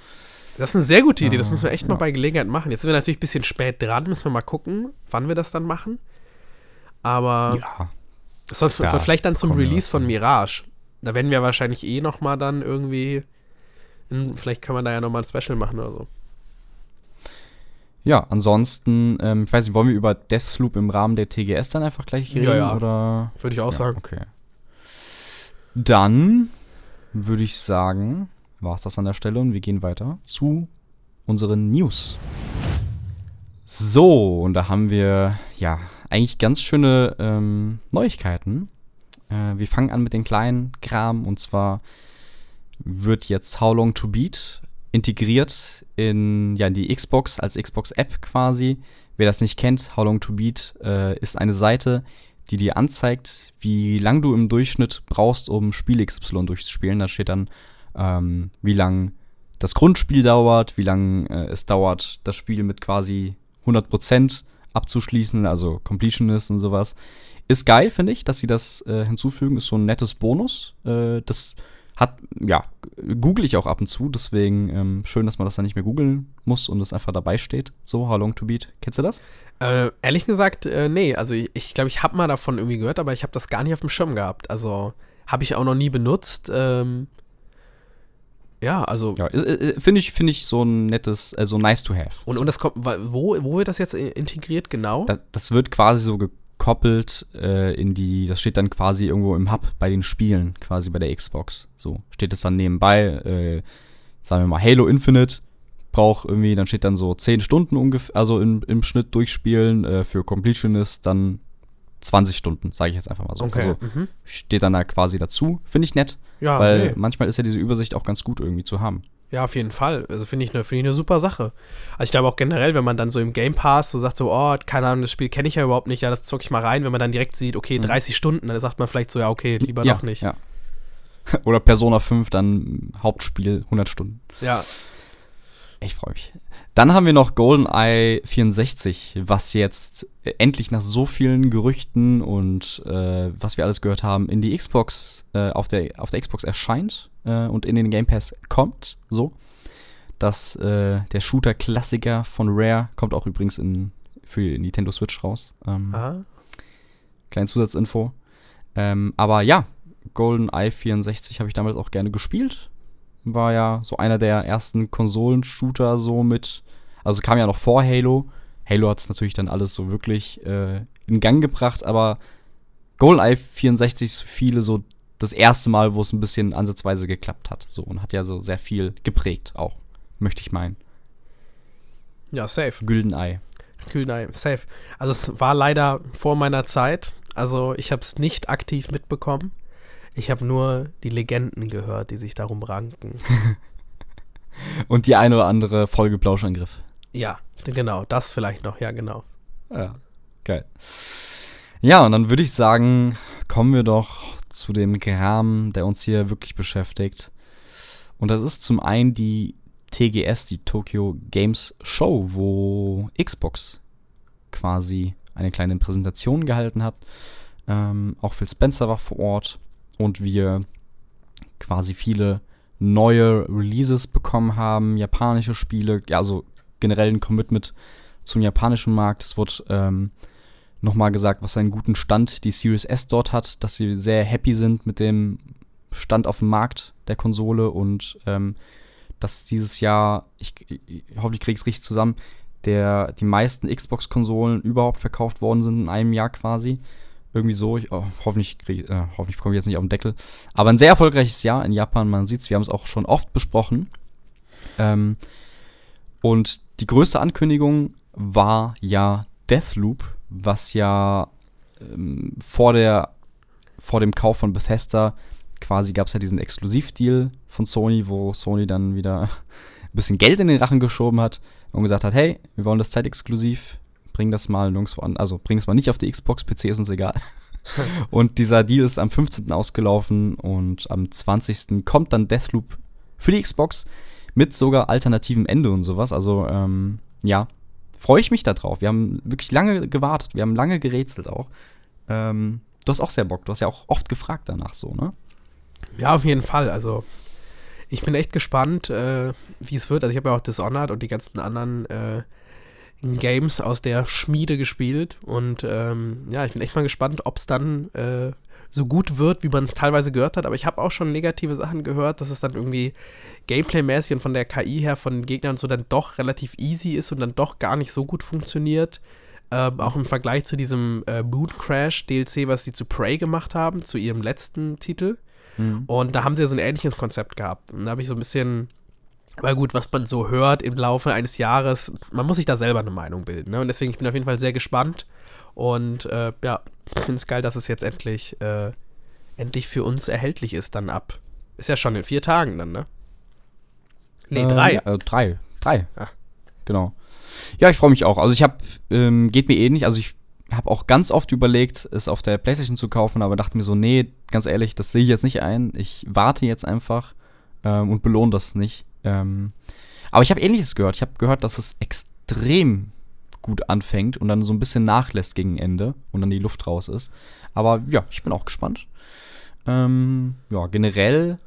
Das ist eine sehr gute Idee. Das Ah, müssen wir echt ja. mal bei Gelegenheit machen. Jetzt sind wir natürlich ein bisschen spät dran. Müssen wir mal gucken, wann wir das dann machen. Aber Ja. das soll Ja, vielleicht dann zum Release von. Mirage. Da werden wir wahrscheinlich eh noch mal dann irgendwie. Vielleicht können wir da ja noch mal ein Special machen oder so. Ja, ansonsten, ähm, ich weiß nicht, wollen wir über Deathloop im Rahmen der TGS dann einfach gleich Ja, reden? ja. Oder? Würde ich auch Ja, sagen. Okay. Dann würde ich sagen, war es das an der Stelle und wir gehen weiter zu unseren News. So, und da haben wir ja eigentlich ganz schöne ähm, Neuigkeiten. Äh, wir fangen an mit den kleinen Kram und zwar wird jetzt How Long to Beat integriert in ja, in die Xbox als Xbox-App quasi. Wer das nicht kennt, How Long to Beat äh, ist eine Seite, die dir anzeigt, wie lang du im Durchschnitt brauchst, um Spiel XY durchzuspielen. Da steht dann, ähm, wie lang das Grundspiel dauert, wie lang äh, es dauert, das Spiel mit quasi 100% abzuschließen, also Completionist und sowas. Ist geil, finde ich, dass sie das äh, hinzufügen. Ist so ein nettes Bonus. Äh, das hat, ja, google ich auch ab und zu, deswegen ähm, schön, dass man das dann nicht mehr googeln muss und es einfach dabei steht. So, How Long to Beat. Kennst du das? Äh, ehrlich gesagt, äh, nee. Also ich glaube, ich, glaub, ich habe mal davon irgendwie gehört, aber ich habe das gar nicht auf dem Schirm gehabt. Also Habe ich auch noch nie benutzt. Ähm, ja, also. Ja, finde ich, find ich so ein nettes, äh, so nice to have. Und, und das kommt, wo, wo wird das jetzt integriert genau? Das, das wird quasi so gekoppelt äh, in die, das steht dann quasi irgendwo im Hub bei den Spielen, quasi bei der Xbox. So steht es dann nebenbei, äh, sagen wir mal Halo Infinite braucht irgendwie, dann steht dann so 10 Stunden ungefähr, also im, im Schnitt durchspielen, äh, für Completionist dann 20 Stunden, sage ich jetzt einfach mal so. Okay. Also mhm. steht dann da quasi dazu. Finde ich nett. Ja, weil nee. manchmal ist ja diese Übersicht auch ganz gut irgendwie zu haben. Ja, auf jeden Fall. Also finde ich eine find ich ne super Sache. Also ich glaube auch generell, wenn man dann so im Game Pass so sagt, so, oh, keine Ahnung, das Spiel kenne ich ja überhaupt nicht, ja, das zocke ich mal rein, wenn man dann direkt sieht, okay, 30 mhm. Stunden, dann sagt man vielleicht so, ja, okay, lieber ja, doch nicht. Ja. Oder Persona 5, dann Hauptspiel 100 Stunden. Ja. Ich freue mich. Dann haben wir noch GoldenEye 64, was jetzt endlich nach so vielen Gerüchten und äh, was wir alles gehört haben, in die Xbox, äh, auf, der, auf der Xbox erscheint äh, und in den Game Pass kommt. So. dass äh, der Shooter-Klassiker von Rare kommt auch übrigens in, für Nintendo Switch raus. Ähm, Ah. Kleine Zusatzinfo. Ähm, aber ja, GoldenEye 64 habe ich damals auch gerne gespielt. War ja so einer der ersten Konsolen-Shooter so mit also kam ja noch vor Halo. Halo hat es natürlich dann alles so wirklich äh, in Gang gebracht, aber GoldenEye 64 ist für viele so das erste Mal, wo es ein bisschen ansatzweise geklappt hat. So und hat ja so sehr viel geprägt auch, möchte ich meinen. Ja, safe. Güldenei. Güldenei, safe. Also es war leider vor meiner Zeit. Also ich habe es nicht aktiv mitbekommen. Ich habe nur die Legenden gehört, die sich darum ranken. Und die eine oder andere Folge Plauschangriff. ja, genau, das vielleicht noch, ja, genau. Ja, geil. Ja, und dann würde ich sagen, kommen wir doch zu dem Kram, der uns hier wirklich beschäftigt. Und das ist zum einen die TGS, die Tokyo Games Show, wo Xbox quasi eine kleine Präsentation gehalten hat. Ähm, auch Phil Spencer war vor Ort und wir quasi viele neue Releases bekommen haben, japanische Spiele, ja, also generell ein Commitment zum japanischen Markt. Es wurde ähm, nochmal gesagt, was für einen guten Stand die Series S dort hat, dass sie sehr happy sind mit dem Stand auf dem Markt der Konsole und ähm, dass dieses Jahr, ich, ich hoffe, ich kriege es richtig zusammen, der, die meisten Xbox-Konsolen überhaupt verkauft worden sind in einem Jahr quasi. Irgendwie so. Ich, oh, hoffentlich, krieg, äh, hoffentlich bekomme ich jetzt nicht auf den Deckel. Aber ein sehr erfolgreiches Jahr in Japan. Man sieht es, wir haben es auch schon oft besprochen. Ähm, und die größte Ankündigung war ja Deathloop, was ja ähm, vor, der, vor dem Kauf von Bethesda quasi gab es ja diesen Exklusivdeal von Sony, wo Sony dann wieder ein bisschen Geld in den Rachen geschoben hat und gesagt hat, hey, wir wollen das zeitexklusiv, bring das mal nirgendwo an, also bring es mal nicht auf die Xbox, PC ist uns egal. und dieser Deal ist am 15. ausgelaufen und am 20. kommt dann Deathloop für die Xbox mit sogar alternativem Ende und sowas. Also, ähm, ja, freue ich mich da drauf. Wir haben wirklich lange gewartet, wir haben lange gerätselt auch. Ähm, du hast auch sehr Bock, du hast ja auch oft gefragt danach so, ne? Ja, auf jeden Fall. Also ich bin echt gespannt, äh, wie es wird. Also ich habe ja auch Dishonored und die ganzen anderen äh, Games aus der Schmiede gespielt. Und ähm, ja, ich bin echt mal gespannt, ob es dann äh, so gut wird, wie man es teilweise gehört hat. Aber ich habe auch schon negative Sachen gehört, dass es dann irgendwie Gameplay-mäßig und von der KI her von den Gegnern so dann doch relativ easy ist und dann doch gar nicht so gut funktioniert. Ähm, auch im Vergleich zu diesem äh, Moon Crash DLC, was sie zu Prey gemacht haben, zu ihrem letzten Titel. Mhm. Und da haben sie ja so ein ähnliches Konzept gehabt. Und da habe ich so ein bisschen, weil gut, was man so hört im Laufe eines Jahres, man muss sich da selber eine Meinung bilden. Ne? Und deswegen, ich bin auf jeden Fall sehr gespannt. Und äh, ja, ich finde es geil, dass es jetzt endlich, äh, endlich für uns erhältlich ist, dann ab. Ist ja schon in vier Tagen dann, ne? Nee, Äh, drei. Ja, äh, drei. Drei. Ah. Genau. Ja, ich freue mich auch. Also ich habe, ähm, geht mir ähnlich. Also ich habe auch ganz oft überlegt, es auf der PlayStation zu kaufen, aber dachte mir so, nee, ganz ehrlich, das sehe ich jetzt nicht ein. Ich warte jetzt einfach ähm, und belohne das nicht. Ähm, aber ich habe Ähnliches gehört. Ich habe gehört, dass es extrem gut anfängt und dann so ein bisschen nachlässt gegen Ende und dann die Luft raus ist. Aber ja, ich bin auch gespannt. Ähm, ja, generell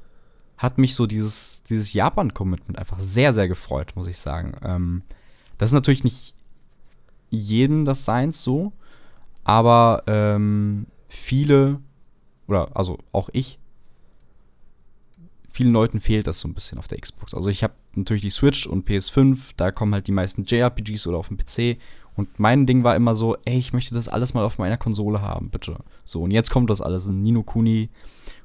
hat mich so dieses, dieses Japan-Commitment einfach sehr, sehr gefreut, muss ich sagen. Ähm, das ist natürlich nicht jeden das Seins so, aber ähm, viele, oder also auch ich, vielen Leuten fehlt das so ein bisschen auf der Xbox. Also ich habe natürlich die Switch und PS5, da kommen halt die meisten JRPGs oder auf dem PC. Und mein Ding war immer so, ey, ich möchte das alles mal auf meiner Konsole haben, bitte. So, und jetzt kommt das alles. Ein Nino Kuni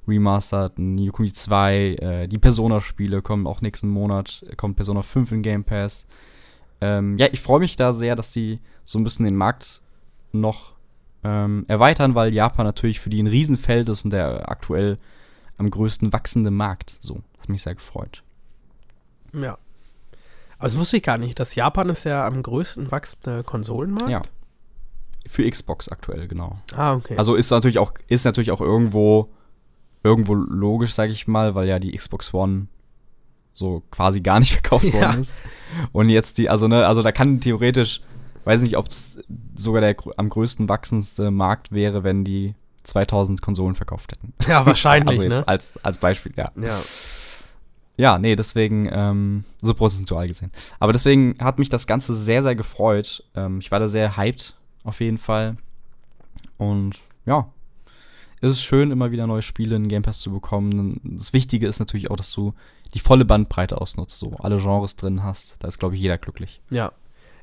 Remastered, ein Nino Kuni 2, äh, die Persona-Spiele kommen auch nächsten Monat, kommt Persona 5 in Game Pass. Ähm, ja, ich freue mich da sehr, dass die so ein bisschen den Markt noch ähm, erweitern, weil Japan natürlich für die ein Riesenfeld ist und der aktuell am größten wachsende Markt. So, hat mich sehr gefreut. Ja. Also wusste ich gar nicht, dass Japan ist ja am größten wachsende Konsolenmarkt. Ja. Für Xbox aktuell, genau. Ah, okay. Also ist natürlich auch, ist natürlich auch irgendwo, irgendwo logisch, sage ich mal, weil ja die Xbox One so quasi gar nicht verkauft Ja. worden ist. Und jetzt die, also ne, also da kann theoretisch, weiß nicht, ob es sogar der am größten wachsendste Markt wäre, wenn die 2000 Konsolen verkauft hätten. ja, wahrscheinlich, also jetzt ne? als, als Beispiel, ja. Ja. Ja, nee, deswegen, ähm, so prozentual gesehen. Aber deswegen hat mich das Ganze sehr, sehr gefreut. Ähm, ich war da sehr hyped, auf jeden Fall. Und ja, es ist schön, immer wieder neue Spiele in Game Pass zu bekommen. Das Wichtige ist natürlich auch, dass du die volle Bandbreite ausnutzt, so alle Genres drin hast. Da ist, glaube ich, jeder glücklich. Ja.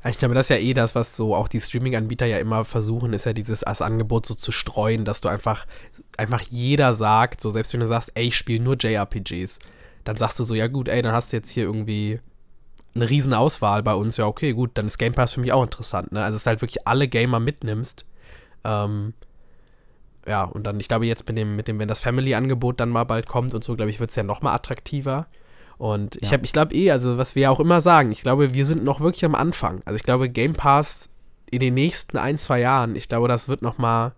Ja, ich glaube, das ist ja eh das, was so auch die Streaming-Anbieter ja immer versuchen, ist ja dieses das Angebot so zu streuen, dass du einfach, einfach jeder sagt, so selbst wenn du sagst, ey, ich spiele nur JRPGs, dann sagst du so, ja gut, ey, dann hast du jetzt hier irgendwie eine riesen Auswahl bei uns, ja okay, gut, dann ist Game Pass für mich auch interessant, ne? Also es ist halt wirklich alle Gamer mitnimmst. Ähm, ja, und dann, ich glaube, jetzt mit dem, mit dem, wenn das Family-Angebot dann mal bald kommt und so, glaube ich, wird es ja noch mal attraktiver. Und ich Ja. habe, ich glaube eh, also was wir ja auch immer sagen, ich glaube, wir sind noch wirklich am Anfang. Also ich glaube, Game Pass in den nächsten ein, zwei Jahren, ich glaube, das wird noch mal,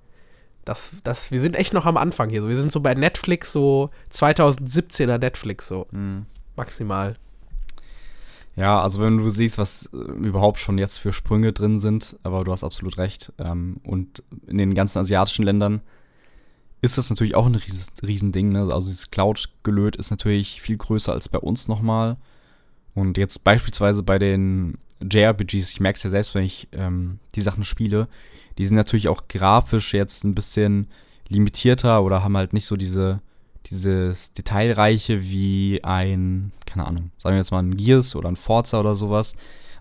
das, das, wir sind echt noch am Anfang hier. So, wir sind so bei Netflix so 2017er Netflix so maximal. Ja, also wenn du siehst, was äh, überhaupt schon jetzt für Sprünge drin sind, aber du hast absolut recht. Ähm, und in den ganzen asiatischen Ländern ist das natürlich auch ein ries Riesending. Ne? Also dieses Cloud-Gelöt ist natürlich viel größer als bei uns nochmal. Und jetzt beispielsweise bei den JRPGs, ich merke es ja selbst, wenn ich ähm, die Sachen spiele, die sind natürlich auch grafisch jetzt ein bisschen limitierter oder haben halt nicht so diese, dieses Detailreiche wie ein, keine Ahnung, sagen wir jetzt mal ein Gears oder ein Forza oder sowas,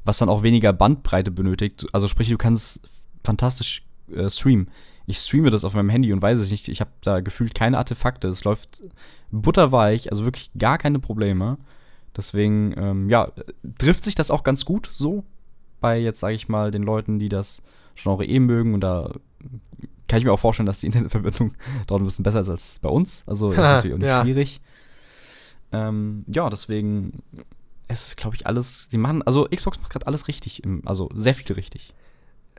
was dann auch weniger Bandbreite benötigt. Also sprich, du kannst fantastisch äh, streamen. Ich streame das auf meinem Handy und weiß ich nicht, ich habe da gefühlt keine Artefakte. Es läuft butterweich, also wirklich gar keine Probleme. Deswegen, ähm, ja, trifft sich das auch ganz gut so bei jetzt, sage ich mal, den Leuten, die das Genre eh mögen. Und da kann ich mir auch vorstellen, dass die Internetverbindung dort ein bisschen besser ist als bei uns. Also ist natürlich auch nicht Ja. schwierig. Ähm, ja, deswegen ist, glaube ich, alles. Die machen, also Xbox macht gerade alles richtig, im, also sehr viel richtig.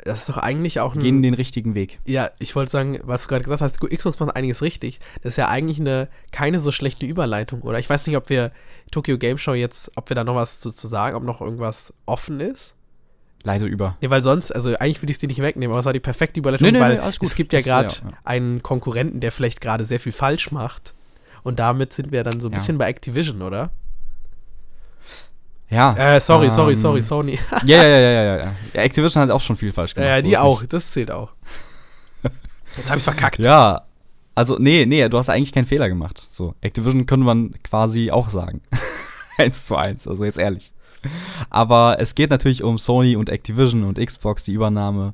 Das ist doch eigentlich auch ein. gehen den richtigen Weg. Ja, ich wollte sagen, was du gerade gesagt hast, Xbox macht einiges richtig. Das ist ja eigentlich eine keine so schlechte Überleitung, oder? Ich weiß nicht, ob wir Tokyo Game Show jetzt, ob wir da noch was zu, zu sagen, ob noch irgendwas offen ist. Leite über. Nee, weil sonst, also eigentlich würde ich es dir nicht wegnehmen, aber es war die perfekte Überleitung, Nee, nee, weil nee, es gibt ja gerade ja, ja. einen Konkurrenten, der vielleicht gerade sehr viel falsch macht. Und damit sind wir dann so ein Ja. bisschen bei Activision, oder? Ja. Äh, sorry, sorry, ähm, sorry, Sony. Ja, ja, ja, ja, ja. Activision hat auch schon viel falsch gemacht. Ja, so die ist auch, nicht. das zählt auch. Jetzt habe ich's verkackt. Ja. Also, nee, nee, du hast eigentlich keinen Fehler gemacht. So, Activision könnte man quasi auch sagen. eins zu eins, also jetzt ehrlich. Aber es geht natürlich um Sony und Activision und Xbox, die Übernahme.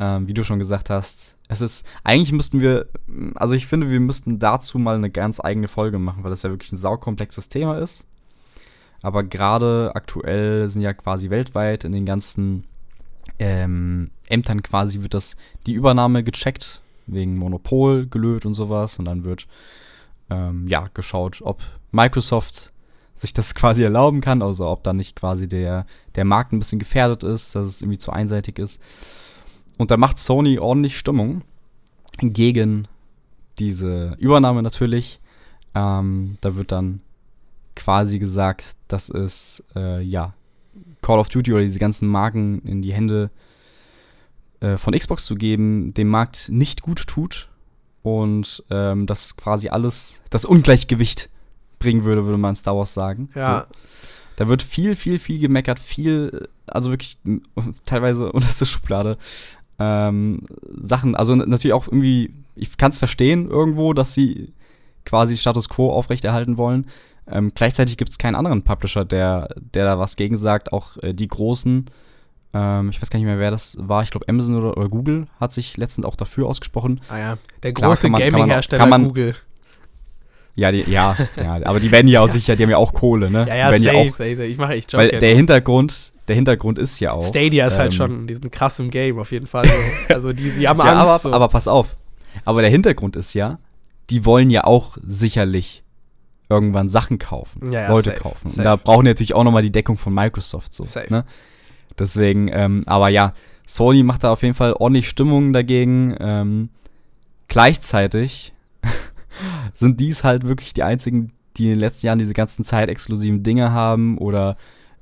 Ähm, wie du schon gesagt hast. Es ist, eigentlich müssten wir, also ich finde, wir müssten dazu mal eine ganz eigene Folge machen, weil das ja wirklich ein saukomplexes Thema ist. Aber gerade aktuell sind ja quasi weltweit in den ganzen ähm, Ämtern quasi wird das die Übernahme gecheckt, wegen Monopol gelöst und sowas. Und dann wird ähm, ja geschaut, ob Microsoft sich das quasi erlauben kann, also ob dann nicht quasi der, der Markt ein bisschen gefährdet ist, dass es irgendwie zu einseitig ist. Und da macht Sony ordentlich Stimmung gegen diese Übernahme natürlich. Ähm, da wird dann quasi gesagt, dass es äh, ja Call of Duty oder diese ganzen Marken in die Hände äh, von Xbox zu geben, dem Markt nicht gut tut und ähm, das quasi alles das Ungleichgewicht bringen würde, würde man Star Wars sagen. Ja. So. Da wird viel, viel, viel gemeckert, viel, also wirklich teilweise unterste Schublade. Ähm, Sachen, also natürlich auch irgendwie, ich kann es verstehen irgendwo, dass sie quasi Status Quo aufrechterhalten wollen, Ähm, gleichzeitig gibt es keinen anderen Publisher, der, der da was gegen sagt. Auch äh, die großen, ähm, ich weiß gar nicht mehr, wer das war. Ich glaube, Amazon oder, oder, Google hat sich letztens auch dafür ausgesprochen. Ah ja, der große Gaming-Hersteller Google. Ja, die, ja, ja, aber die werden ja auch ja. sicher, die haben ja auch Kohle, ne? Ja, ja, safe, ja auch, safe, safe. Ich mache echt Weil der Hintergrund, der Hintergrund ist ja auch. Stadia ist halt ähm, halt schon diesen krassen Game auf jeden Fall. also die, die haben ja, Angst. Aber, so. aber pass auf. Aber der Hintergrund ist ja, die wollen ja auch sicherlich irgendwann Sachen kaufen, ja, ja, Leute safe, kaufen. Safe. Und da brauchen die natürlich auch nochmal die Deckung von Microsoft so. Ne? Deswegen, ähm, aber ja, Sony macht da auf jeden Fall ordentlich Stimmung dagegen. Ähm, gleichzeitig sind dies halt wirklich die einzigen, die in den letzten Jahren diese ganzen zeitexklusiven Dinge haben oder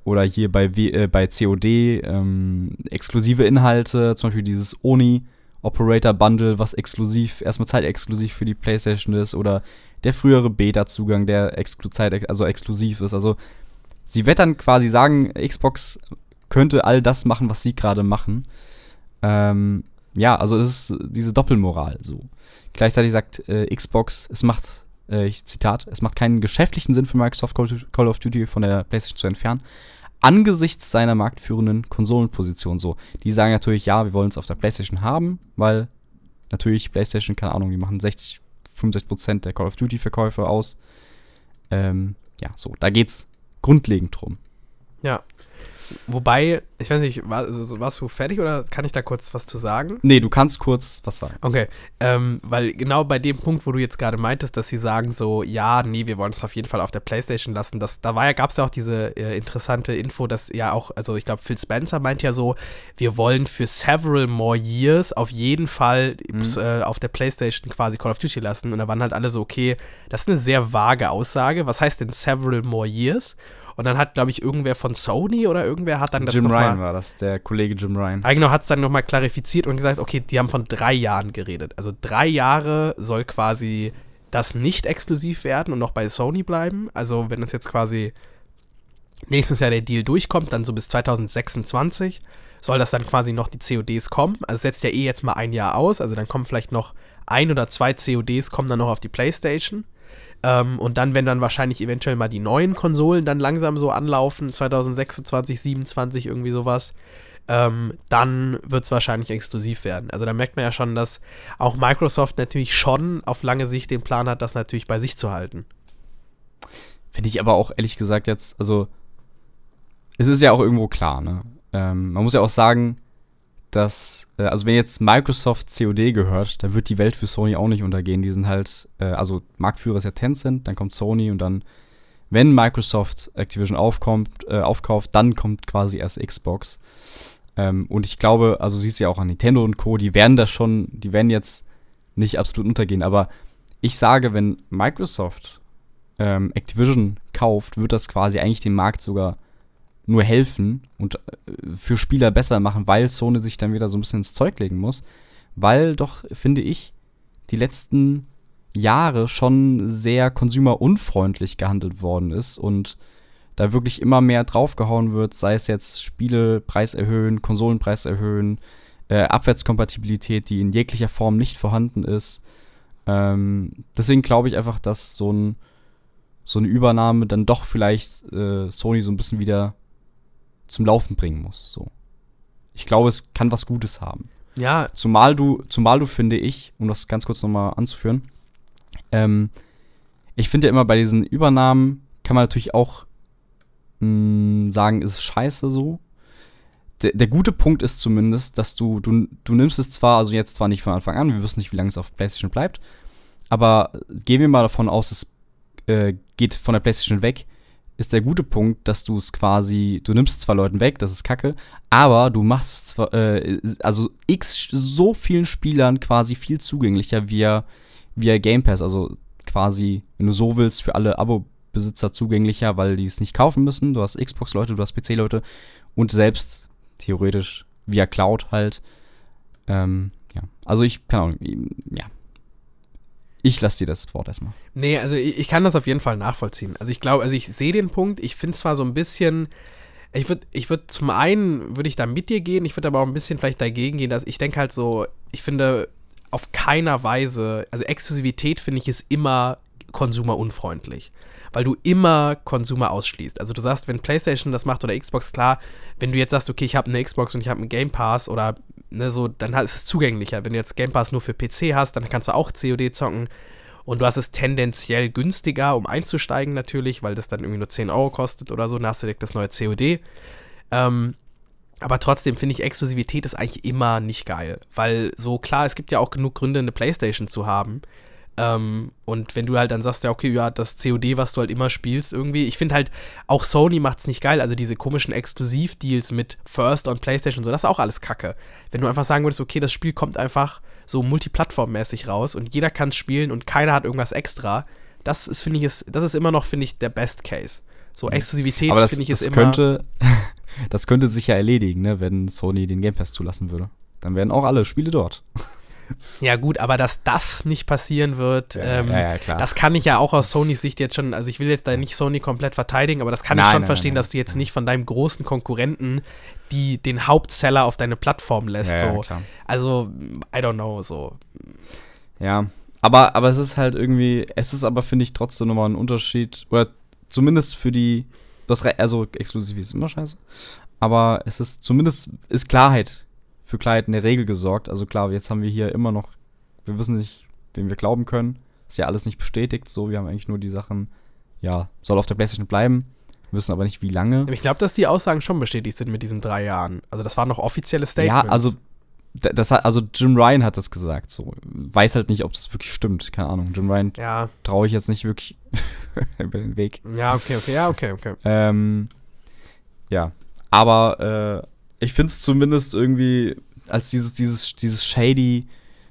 oder hier bei, w, äh, bei COD ähm, exklusive Inhalte, zum Beispiel dieses Oni Operator Bundle, was exklusiv, erstmal zeitexklusiv für die PlayStation ist, oder der frühere Beta-Zugang, der exklu Zeit, also exklusiv ist. Also sie wettern quasi sagen, Xbox könnte all das machen, was sie gerade machen. Ähm, ja, also es ist diese Doppelmoral so. Gleichzeitig sagt äh, Xbox, es macht, äh, ich Zitat, es macht keinen geschäftlichen Sinn für Microsoft Call of Duty von der PlayStation zu entfernen. Angesichts seiner marktführenden Konsolenposition so. Die sagen natürlich, ja, wir wollen es auf der PlayStation haben, weil natürlich PlayStation, keine Ahnung, die machen 60, 65 Prozent der Call of Duty-Verkäufe aus. Ähm, ja, so, da geht's grundlegend drum. Ja. Wobei, ich weiß nicht, war, also, warst du fertig oder kann ich da kurz was zu sagen? Nee, du kannst kurz was sagen. Okay, ähm, weil genau bei dem Punkt, wo du jetzt gerade meintest, dass sie sagen so, ja, nee, wir wollen es auf jeden Fall auf der Playstation lassen, das, da war ja, gab es ja auch diese äh, interessante Info, dass ja auch, also ich glaube, Phil Spencer meint ja so, wir wollen für several more years auf jeden Fall mhm. äh, auf der Playstation quasi Call of Duty lassen und da waren halt alle so, okay, das ist eine sehr vage Aussage, was heißt denn several more years? Und dann hat, glaube ich, irgendwer von Sony oder irgendwer hat dann das Jim Ryan mal, war das, der Kollege Jim Ryan. Genau, hat es dann nochmal klarifiziert und gesagt, okay, die haben von drei Jahren geredet. Also drei Jahre soll quasi das nicht exklusiv werden und noch bei Sony bleiben. Also wenn es jetzt quasi nächstes Jahr der Deal durchkommt, dann so bis 2026 soll das dann quasi noch die CODs kommen. Also setzt ja eh jetzt mal ein Jahr aus, also dann kommen vielleicht noch ein oder zwei CODs kommen dann noch auf die PlayStation. Ähm, und dann, wenn dann wahrscheinlich eventuell mal die neuen Konsolen dann langsam so anlaufen, 2026, 27, irgendwie sowas, ähm, dann wird es wahrscheinlich exklusiv werden. Also da merkt man ja schon, dass auch Microsoft natürlich schon auf lange Sicht den Plan hat, das natürlich bei sich zu halten. Finde ich aber auch ehrlich gesagt jetzt, also es ist ja auch irgendwo klar, ne? Ähm, man muss ja auch sagen, dass, äh, also wenn jetzt Microsoft COD gehört, dann wird die Welt für Sony auch nicht untergehen. Die sind halt, äh, also Marktführer ist ja Tencent, dann kommt Sony und dann, wenn Microsoft Activision aufkommt, äh, aufkauft, dann kommt quasi erst Xbox. Ähm, und ich glaube, also siehst du ja auch an Nintendo und Co., die werden da schon, die werden jetzt nicht absolut untergehen, aber ich sage, wenn Microsoft ähm, Activision kauft, wird das quasi eigentlich den Markt sogar nur helfen und äh, für Spieler besser machen, weil Sony sich dann wieder so ein bisschen ins Zeug legen muss. Weil doch, finde ich, die letzten Jahre schon sehr konsumerunfreundlich gehandelt worden ist und da wirklich immer mehr draufgehauen wird, sei es jetzt Spielepreis erhöhen, Konsolenpreis erhöhen, äh, Abwärtskompatibilität, die in jeglicher Form nicht vorhanden ist. Ähm, deswegen glaube ich einfach, dass so, ein, so eine Übernahme dann doch vielleicht äh, Sony so ein bisschen wieder zum Laufen bringen muss. So. Ich glaube, es kann was Gutes haben. Ja. Zumal du, zumal du finde ich, um das ganz kurz nochmal anzuführen, ähm, ich finde ja immer bei diesen Übernahmen kann man natürlich auch mh, hm, sagen, ist scheiße so. Der, der, gute Punkt ist zumindest, dass du, du, du nimmst es zwar, also jetzt zwar nicht von Anfang an, wir wissen nicht, wie lange es auf PlayStation bleibt, aber gehen wir mal davon aus, es äh, geht von der PlayStation weg ist der gute Punkt, dass du es quasi, du nimmst zwar Leuten weg, das ist kacke, aber du machst zwar, äh, also x so vielen Spielern quasi viel zugänglicher via, via Game Pass, also quasi, wenn du so willst, für alle Abo-Besitzer zugänglicher, weil die es nicht kaufen müssen. Du hast Xbox-Leute, du hast PC-Leute und selbst theoretisch via Cloud halt. Ähm, ja, also ich, keine Ahnung, ja, ich lasse dir das Wort erstmal. Nee, also ich, ich, kann das auf jeden Fall nachvollziehen. Also ich glaube, also ich sehe den Punkt. Ich finde zwar so ein bisschen, ich würde, ich würde zum einen würde ich da mit dir gehen, ich würde aber auch ein bisschen vielleicht dagegen gehen, dass ich denke halt so, ich finde auf keiner Weise, also Exklusivität finde ich ist immer konsumerunfreundlich, weil du immer Konsumer ausschließt. Also du sagst, wenn PlayStation das macht oder Xbox, klar, wenn du jetzt sagst, okay, ich habe eine Xbox und ich habe einen Game Pass oder ne, so, dann ist es zugänglicher. Wenn du jetzt Game Pass nur für PC hast, dann kannst du auch COD zocken. Und du hast es tendenziell günstiger, um einzusteigen natürlich, weil das dann irgendwie nur 10 Euro kostet oder so. Dann hast du direkt das neue COD. Ähm, aber trotzdem finde ich, Exklusivität ist eigentlich immer nicht geil. Weil so klar, es gibt ja auch genug Gründe, eine Playstation zu haben. Ähm, und wenn du halt dann sagst, ja, okay, ja, das COD, was du halt immer spielst, irgendwie, ich finde halt, auch Sony macht es nicht geil. Also diese komischen Exklusivdeals mit First und PlayStation und so, das ist auch alles Kacke. Wenn du einfach sagen würdest, okay, das Spiel kommt einfach so multiplattformmäßig raus und jeder kann es spielen und keiner hat irgendwas extra, das ist, finde ich, ist, das ist immer noch, finde ich, der Best Case. So. Exklusivität, finde ich, ist immer. Könnte, das könnte sich ja erledigen, ne, wenn Sony den Game Pass zulassen würde. Dann wären auch alle Spiele dort. Ja, gut, aber dass das nicht passieren wird, Ja, ähm, ja, ja, das kann ich ja auch aus Sonys Sicht jetzt schon, also ich will jetzt da nicht Sony komplett verteidigen, aber das kann ich Nein, schon nein, verstehen, nein, dass du jetzt nicht von deinem großen Konkurrenten die, den Hauptseller auf deine Plattform lässt. So. Also, I don't know, so. Ja, aber, aber es ist halt irgendwie, es ist aber, finde ich, trotzdem nochmal ein Unterschied, oder zumindest für die, das, also exklusiv ist immer scheiße, aber es ist zumindest, ist Klarheit, für Klarheit in der Regel gesorgt. Also klar, jetzt haben wir hier immer noch, wir wissen nicht, wem wir glauben können, ist ja alles nicht bestätigt, so, wir haben eigentlich nur die Sachen, ja, soll auf der Playstation bleiben, wissen aber nicht, wie lange. Ich glaube, dass die Aussagen schon bestätigt sind mit diesen drei Jahren. Also, das waren noch offizielle Statements. Ja, also das hat, also Jim Ryan hat das gesagt, so. Weiß halt nicht, ob das wirklich stimmt, keine Ahnung. Jim Ryan Ja, traue ich jetzt nicht wirklich über den Weg. ja, okay, okay, ja, okay, okay. Ähm, ja, aber äh, ich finde es zumindest irgendwie als dieses, dieses, dieses shady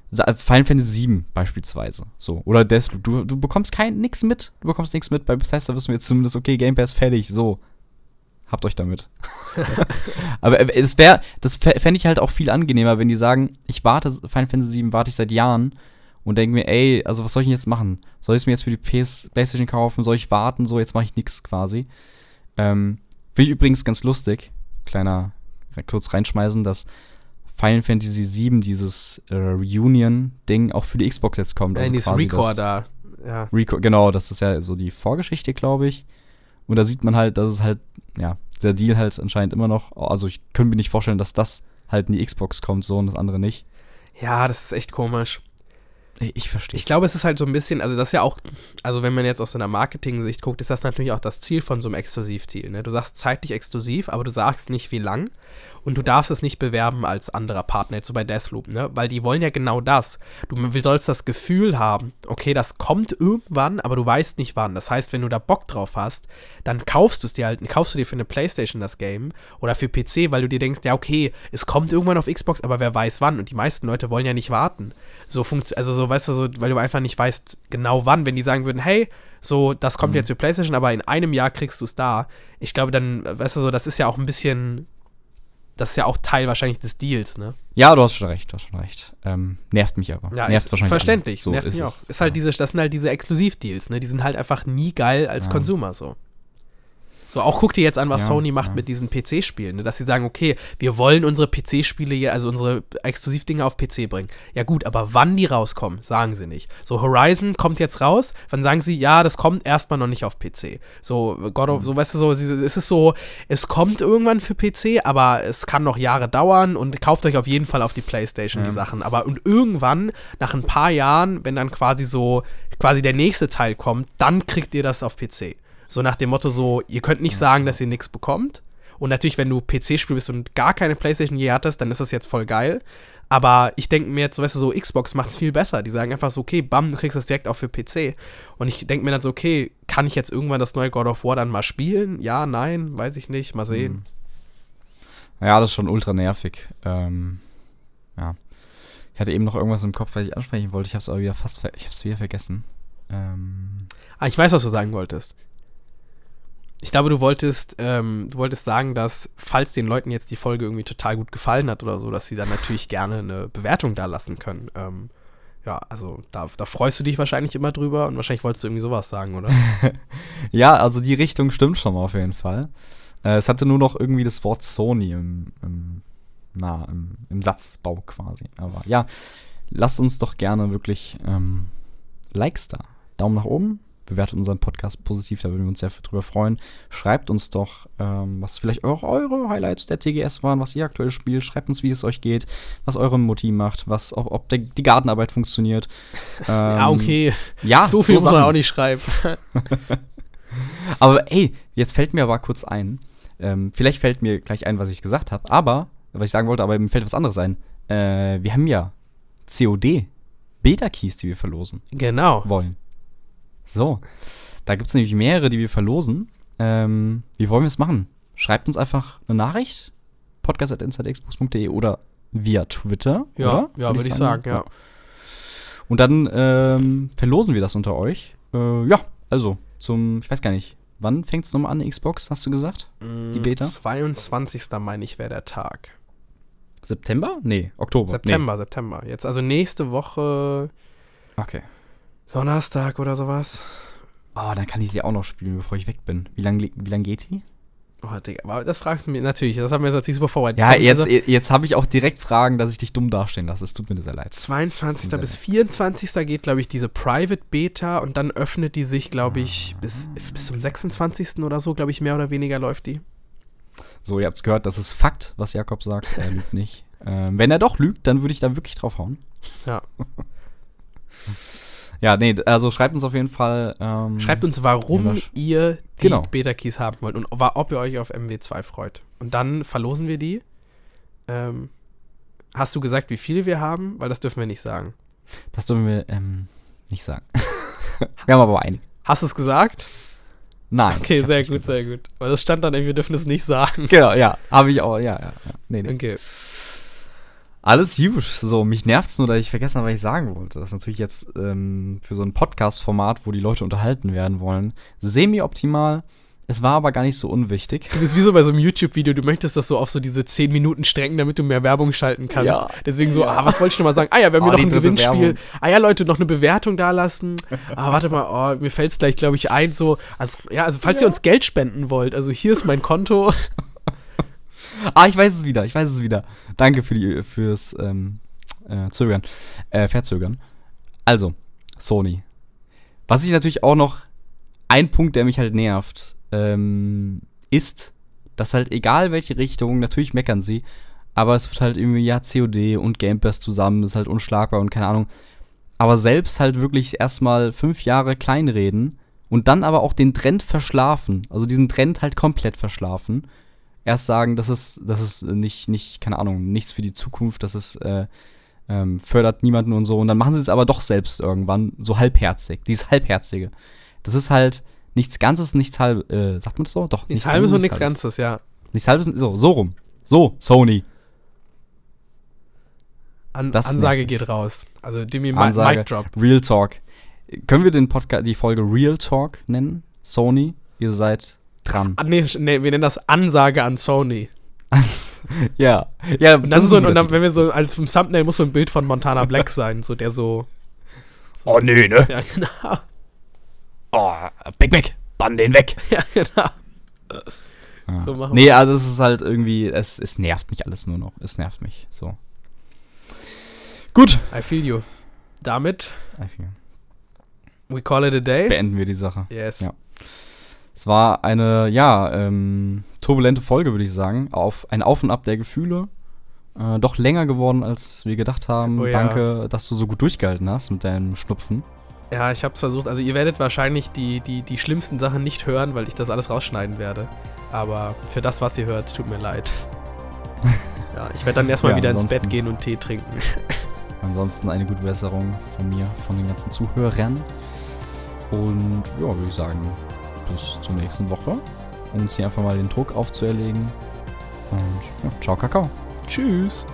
Final Fantasy VII beispielsweise. So. Oder Deathloop. Du, du bekommst kein nix mit. Du bekommst nichts mit. Bei Bethesda wissen wir jetzt zumindest, okay, Game Pass fertig. So. Habt euch damit. Aber äh, es wäre, das fände ich halt auch viel angenehmer, wenn die sagen, ich warte, Final Fantasy VII warte ich seit Jahren und denke mir, ey, also was soll ich denn jetzt machen? Soll ich es mir jetzt für die PS, Playstation kaufen? Soll ich warten? So, jetzt mache ich nix quasi. Ähm, Finde ich übrigens ganz lustig, kleiner, kurz reinschmeißen, dass Final Fantasy VII, dieses äh, Reunion-Ding, auch für die Xbox jetzt kommt. Ja, in dieses quasi das- Recorder. Ja. Reco genau, das ist ja so die Vorgeschichte, glaube ich. Und da sieht man halt, dass es halt, ja, der Deal halt anscheinend immer noch, also ich könnte mir nicht vorstellen, dass das halt in die Xbox kommt, so und das andere nicht. ja, das ist echt komisch. Ich verstehe. Ich glaube, es ist halt so ein bisschen, also das ist ja auch, also wenn man jetzt aus so einer Marketing-Sicht guckt, ist das natürlich auch das Ziel von so einem Exklusivdeal. Ne? Du sagst zeitlich exklusiv, aber du sagst nicht wie lang und du darfst es nicht bewerben als anderer Partner, jetzt so bei Deathloop, ne? Weil die wollen ja genau das. Du sollst das Gefühl haben, okay, das kommt irgendwann, aber du weißt nicht wann. Das heißt, wenn du da Bock drauf hast, dann kaufst du es dir halt, kaufst du dir für eine Playstation das Game oder für PC, weil du dir denkst, ja, okay, es kommt irgendwann auf Xbox, aber wer weiß wann. Und die meisten Leute wollen ja nicht warten. So funktioniert, also so, weißt du, so, weil du einfach nicht weißt genau wann, wenn die sagen würden, hey, so, das kommt jetzt für PlayStation, aber in einem Jahr kriegst du es da. Ich glaube, dann, weißt du, so, das ist ja auch ein bisschen, das ist ja auch Teil wahrscheinlich des Deals, ne? ja, du hast schon recht, du hast schon recht. Ähm, nervt mich aber. Ja, nervt wahrscheinlich verständlich. So nervt mich auch. es. Ist halt diese, das sind halt diese Exklusivdeals, ne? Die sind halt einfach nie geil als Ja. Consumer so. So, auch guck dir jetzt an, was Ja, Sony macht ja. mit diesen PC-Spielen, ne? dass sie sagen, okay, wir wollen unsere PC-Spiele hier, also unsere Exklusivdinge auf PC bringen. Ja gut, aber wann die rauskommen, sagen sie nicht. So, Horizon kommt jetzt raus, wann sagen sie, ja, das kommt erstmal noch nicht auf PC. So, God Mhm. of, so, weißt du, so, es ist so, es kommt irgendwann für PC, aber es kann noch Jahre dauern und kauft euch auf jeden Fall auf die Playstation die Ja. Sachen. Aber und irgendwann, nach ein paar Jahren, wenn dann quasi so, quasi der nächste Teil kommt, dann kriegt ihr das auf PC. So nach dem Motto so, ihr könnt nicht sagen, dass ihr nichts bekommt. Und natürlich, wenn du PC-Spiel bist und gar keine Playstation je hattest, dann ist das jetzt voll geil. Aber ich denke mir jetzt, weißt du, so Xbox macht es viel besser. Die sagen einfach so, okay, bam, du kriegst das direkt auch für PC. Und ich denke mir dann so, okay, kann ich jetzt irgendwann das neue God of War dann mal spielen? Ja, nein, weiß ich nicht, mal sehen. Ja, das ist schon ultra nervig. Ähm, ja. Ich hatte eben noch irgendwas im Kopf, was ich ansprechen wollte. Ich habe es aber wieder fast, ich habe es wieder vergessen. Ähm, Ah, ich weiß, was du sagen wolltest. Ich glaube, du wolltest, ähm, du wolltest sagen, dass, falls den Leuten jetzt die Folge irgendwie total gut gefallen hat oder so, dass sie dann natürlich gerne eine Bewertung da lassen können. Ähm, ja, also da, da freust du dich wahrscheinlich immer drüber und wahrscheinlich wolltest du irgendwie sowas sagen, oder? ja, also die Richtung stimmt schon mal auf jeden Fall. Äh, es hatte nur noch irgendwie das Wort Sony im, im, na, im, im Satzbau quasi. Aber ja, lasst uns doch gerne wirklich ähm, Likes da. Daumen nach oben, bewertet unseren Podcast positiv, da würden wir uns sehr drüber freuen. Schreibt uns doch, ähm, was vielleicht auch eure Highlights der TGS waren, was ihr aktuell spielt. Schreibt uns, wie es euch geht, was eure Mutti macht, was, ob, ob der, die Gartenarbeit funktioniert. Ähm, ja, okay. Ja, so viel muss man auch nicht schreiben. aber ey, jetzt fällt mir aber kurz ein. Ähm, vielleicht fällt mir gleich ein, was ich gesagt habe, aber, was ich sagen wollte, aber mir fällt was anderes ein. Äh, wir haben ja COD, Beta-Keys, die wir verlosen. Genau. Wollen. So, da gibt es nämlich mehrere, die wir verlosen. Ähm, wie wollen wir es machen? Schreibt uns einfach eine Nachricht, podcast.insidexbooks.de oder via Twitter. Ja, oder? ja würde ich sagen, ja. Und dann ähm, verlosen wir das unter euch. Äh, ja, also zum, ich weiß gar nicht, wann fängt es nochmal an, Xbox, hast du gesagt? Die Beta? 22. meine ich wäre der Tag. September? Nee, Oktober. September, nee. September. Jetzt also nächste Woche. Okay. Donnerstag oder sowas. Oh, dann kann ich sie auch noch spielen, bevor ich weg bin. Wie lange wie lang geht die? Oh, Digga, aber das fragst du mir natürlich. Das haben wir jetzt natürlich super vorbereitet. Ja, jetzt, also, jetzt habe ich auch direkt Fragen, dass ich dich dumm dastehen lasse. Es tut mir sehr leid. 22. bis 24. geht, glaube ich, diese Private Beta und dann öffnet die sich, glaube ich, bis, bis zum 26. oder so, glaube ich, mehr oder weniger läuft die. So, ihr habt es gehört, das ist Fakt, was Jakob sagt. Er lügt nicht. Ähm, wenn er doch lügt, dann würde ich da wirklich drauf hauen. Ja. Ja, nee, also schreibt uns auf jeden Fall. Ähm, schreibt uns, warum ihr die genau. Beta-Keys haben wollt und ob ihr euch auf MW2 freut. Und dann verlosen wir die. Ähm, hast du gesagt, wie viele wir haben? Weil das dürfen wir nicht sagen. Das dürfen wir ähm, nicht sagen. wir haben aber einige. Hast du es gesagt? Nein. Okay, sehr gut, sehr gut. Weil das stand dann, wir dürfen es nicht sagen. Genau, ja. Habe ich auch, ja, ja. ja. Nee, nee. Okay. Alles gut. So, mich nervt es nur, dass ich vergessen habe, was ich sagen wollte. Das ist natürlich jetzt ähm, für so ein Podcast-Format, wo die Leute unterhalten werden wollen, semi-optimal. Es war aber gar nicht so unwichtig. Du bist wie so bei so einem YouTube-Video, du möchtest das so auf so diese 10 Minuten strecken, damit du mehr Werbung schalten kannst. Ja. Deswegen so, ja. ah, was wollte ich noch mal sagen? Ah ja, wir haben oh, hier noch ein Gewinnspiel. Werbung. Ah ja, Leute, noch eine Bewertung da lassen. ah, warte mal, oh, mir fällt es gleich, glaube ich, ein, so, also, ja, also falls ja. ihr uns Geld spenden wollt, also hier ist mein Konto. Ah, ich weiß es wieder, ich weiß es wieder. Danke für die, fürs ähm, äh, Zögern, äh, Verzögern. Also, Sony. Was ich natürlich auch noch, ein Punkt, der mich halt nervt, ähm, ist, dass halt egal welche Richtung, natürlich meckern sie, aber es wird halt irgendwie, ja, COD und Game Pass zusammen, ist halt unschlagbar und keine Ahnung. Aber selbst halt wirklich erstmal fünf Jahre kleinreden und dann aber auch den Trend verschlafen, also diesen Trend halt komplett verschlafen erst sagen, das ist, das ist nicht, nicht, keine Ahnung, nichts für die Zukunft, das ist, äh, ähm, fördert niemanden und so. Und dann machen sie es aber doch selbst irgendwann so halbherzig. Dieses Halbherzige. Das ist halt nichts Ganzes, nichts halb, äh, sagt man das so? Doch. Nichts, nichts Halbes und nichts Ganzes, ja. Nichts Halbes, so, so rum. So, Sony. An Ansage nicht. geht raus. Also Demi Ansage, Mic Drop. Real Talk. Können wir den Podcast, die Folge Real Talk nennen? Sony, ihr seid dran. Ah, nee, nee, wir nennen das Ansage an Sony. ja. ja und dann so, und dann, wenn wir so, als vom Thumbnail muss so ein Bild von Montana Black sein, so der so. so oh, nö, ne? Ja, genau. Oh, Big Mac, bann den weg. ja, genau. Ja. So machen nee, also es ist halt irgendwie, es, es nervt mich alles nur noch. Es nervt mich, so. Gut. I feel you. Damit. I feel. We call it a day. Beenden wir die Sache. Yes. Ja. Es war eine, ja, ähm, turbulente Folge, würde ich sagen. Auf ein Auf und Ab der Gefühle. Äh, doch länger geworden, als wir gedacht haben. Oh, ja. Danke, dass du so gut durchgehalten hast mit deinem Schnupfen. Ja, ich habe es versucht. Also ihr werdet wahrscheinlich die, die, die schlimmsten Sachen nicht hören, weil ich das alles rausschneiden werde. Aber für das, was ihr hört, tut mir leid. ja, ich werde dann erstmal ja, wieder ins Bett gehen und Tee trinken. ansonsten eine gute Besserung von mir, von den ganzen Zuhörern. Und ja, würde ich sagen, bis zur nächsten Woche, um uns hier einfach mal den Druck aufzuerlegen. Und ja, ciao, Kakao. Tschüss.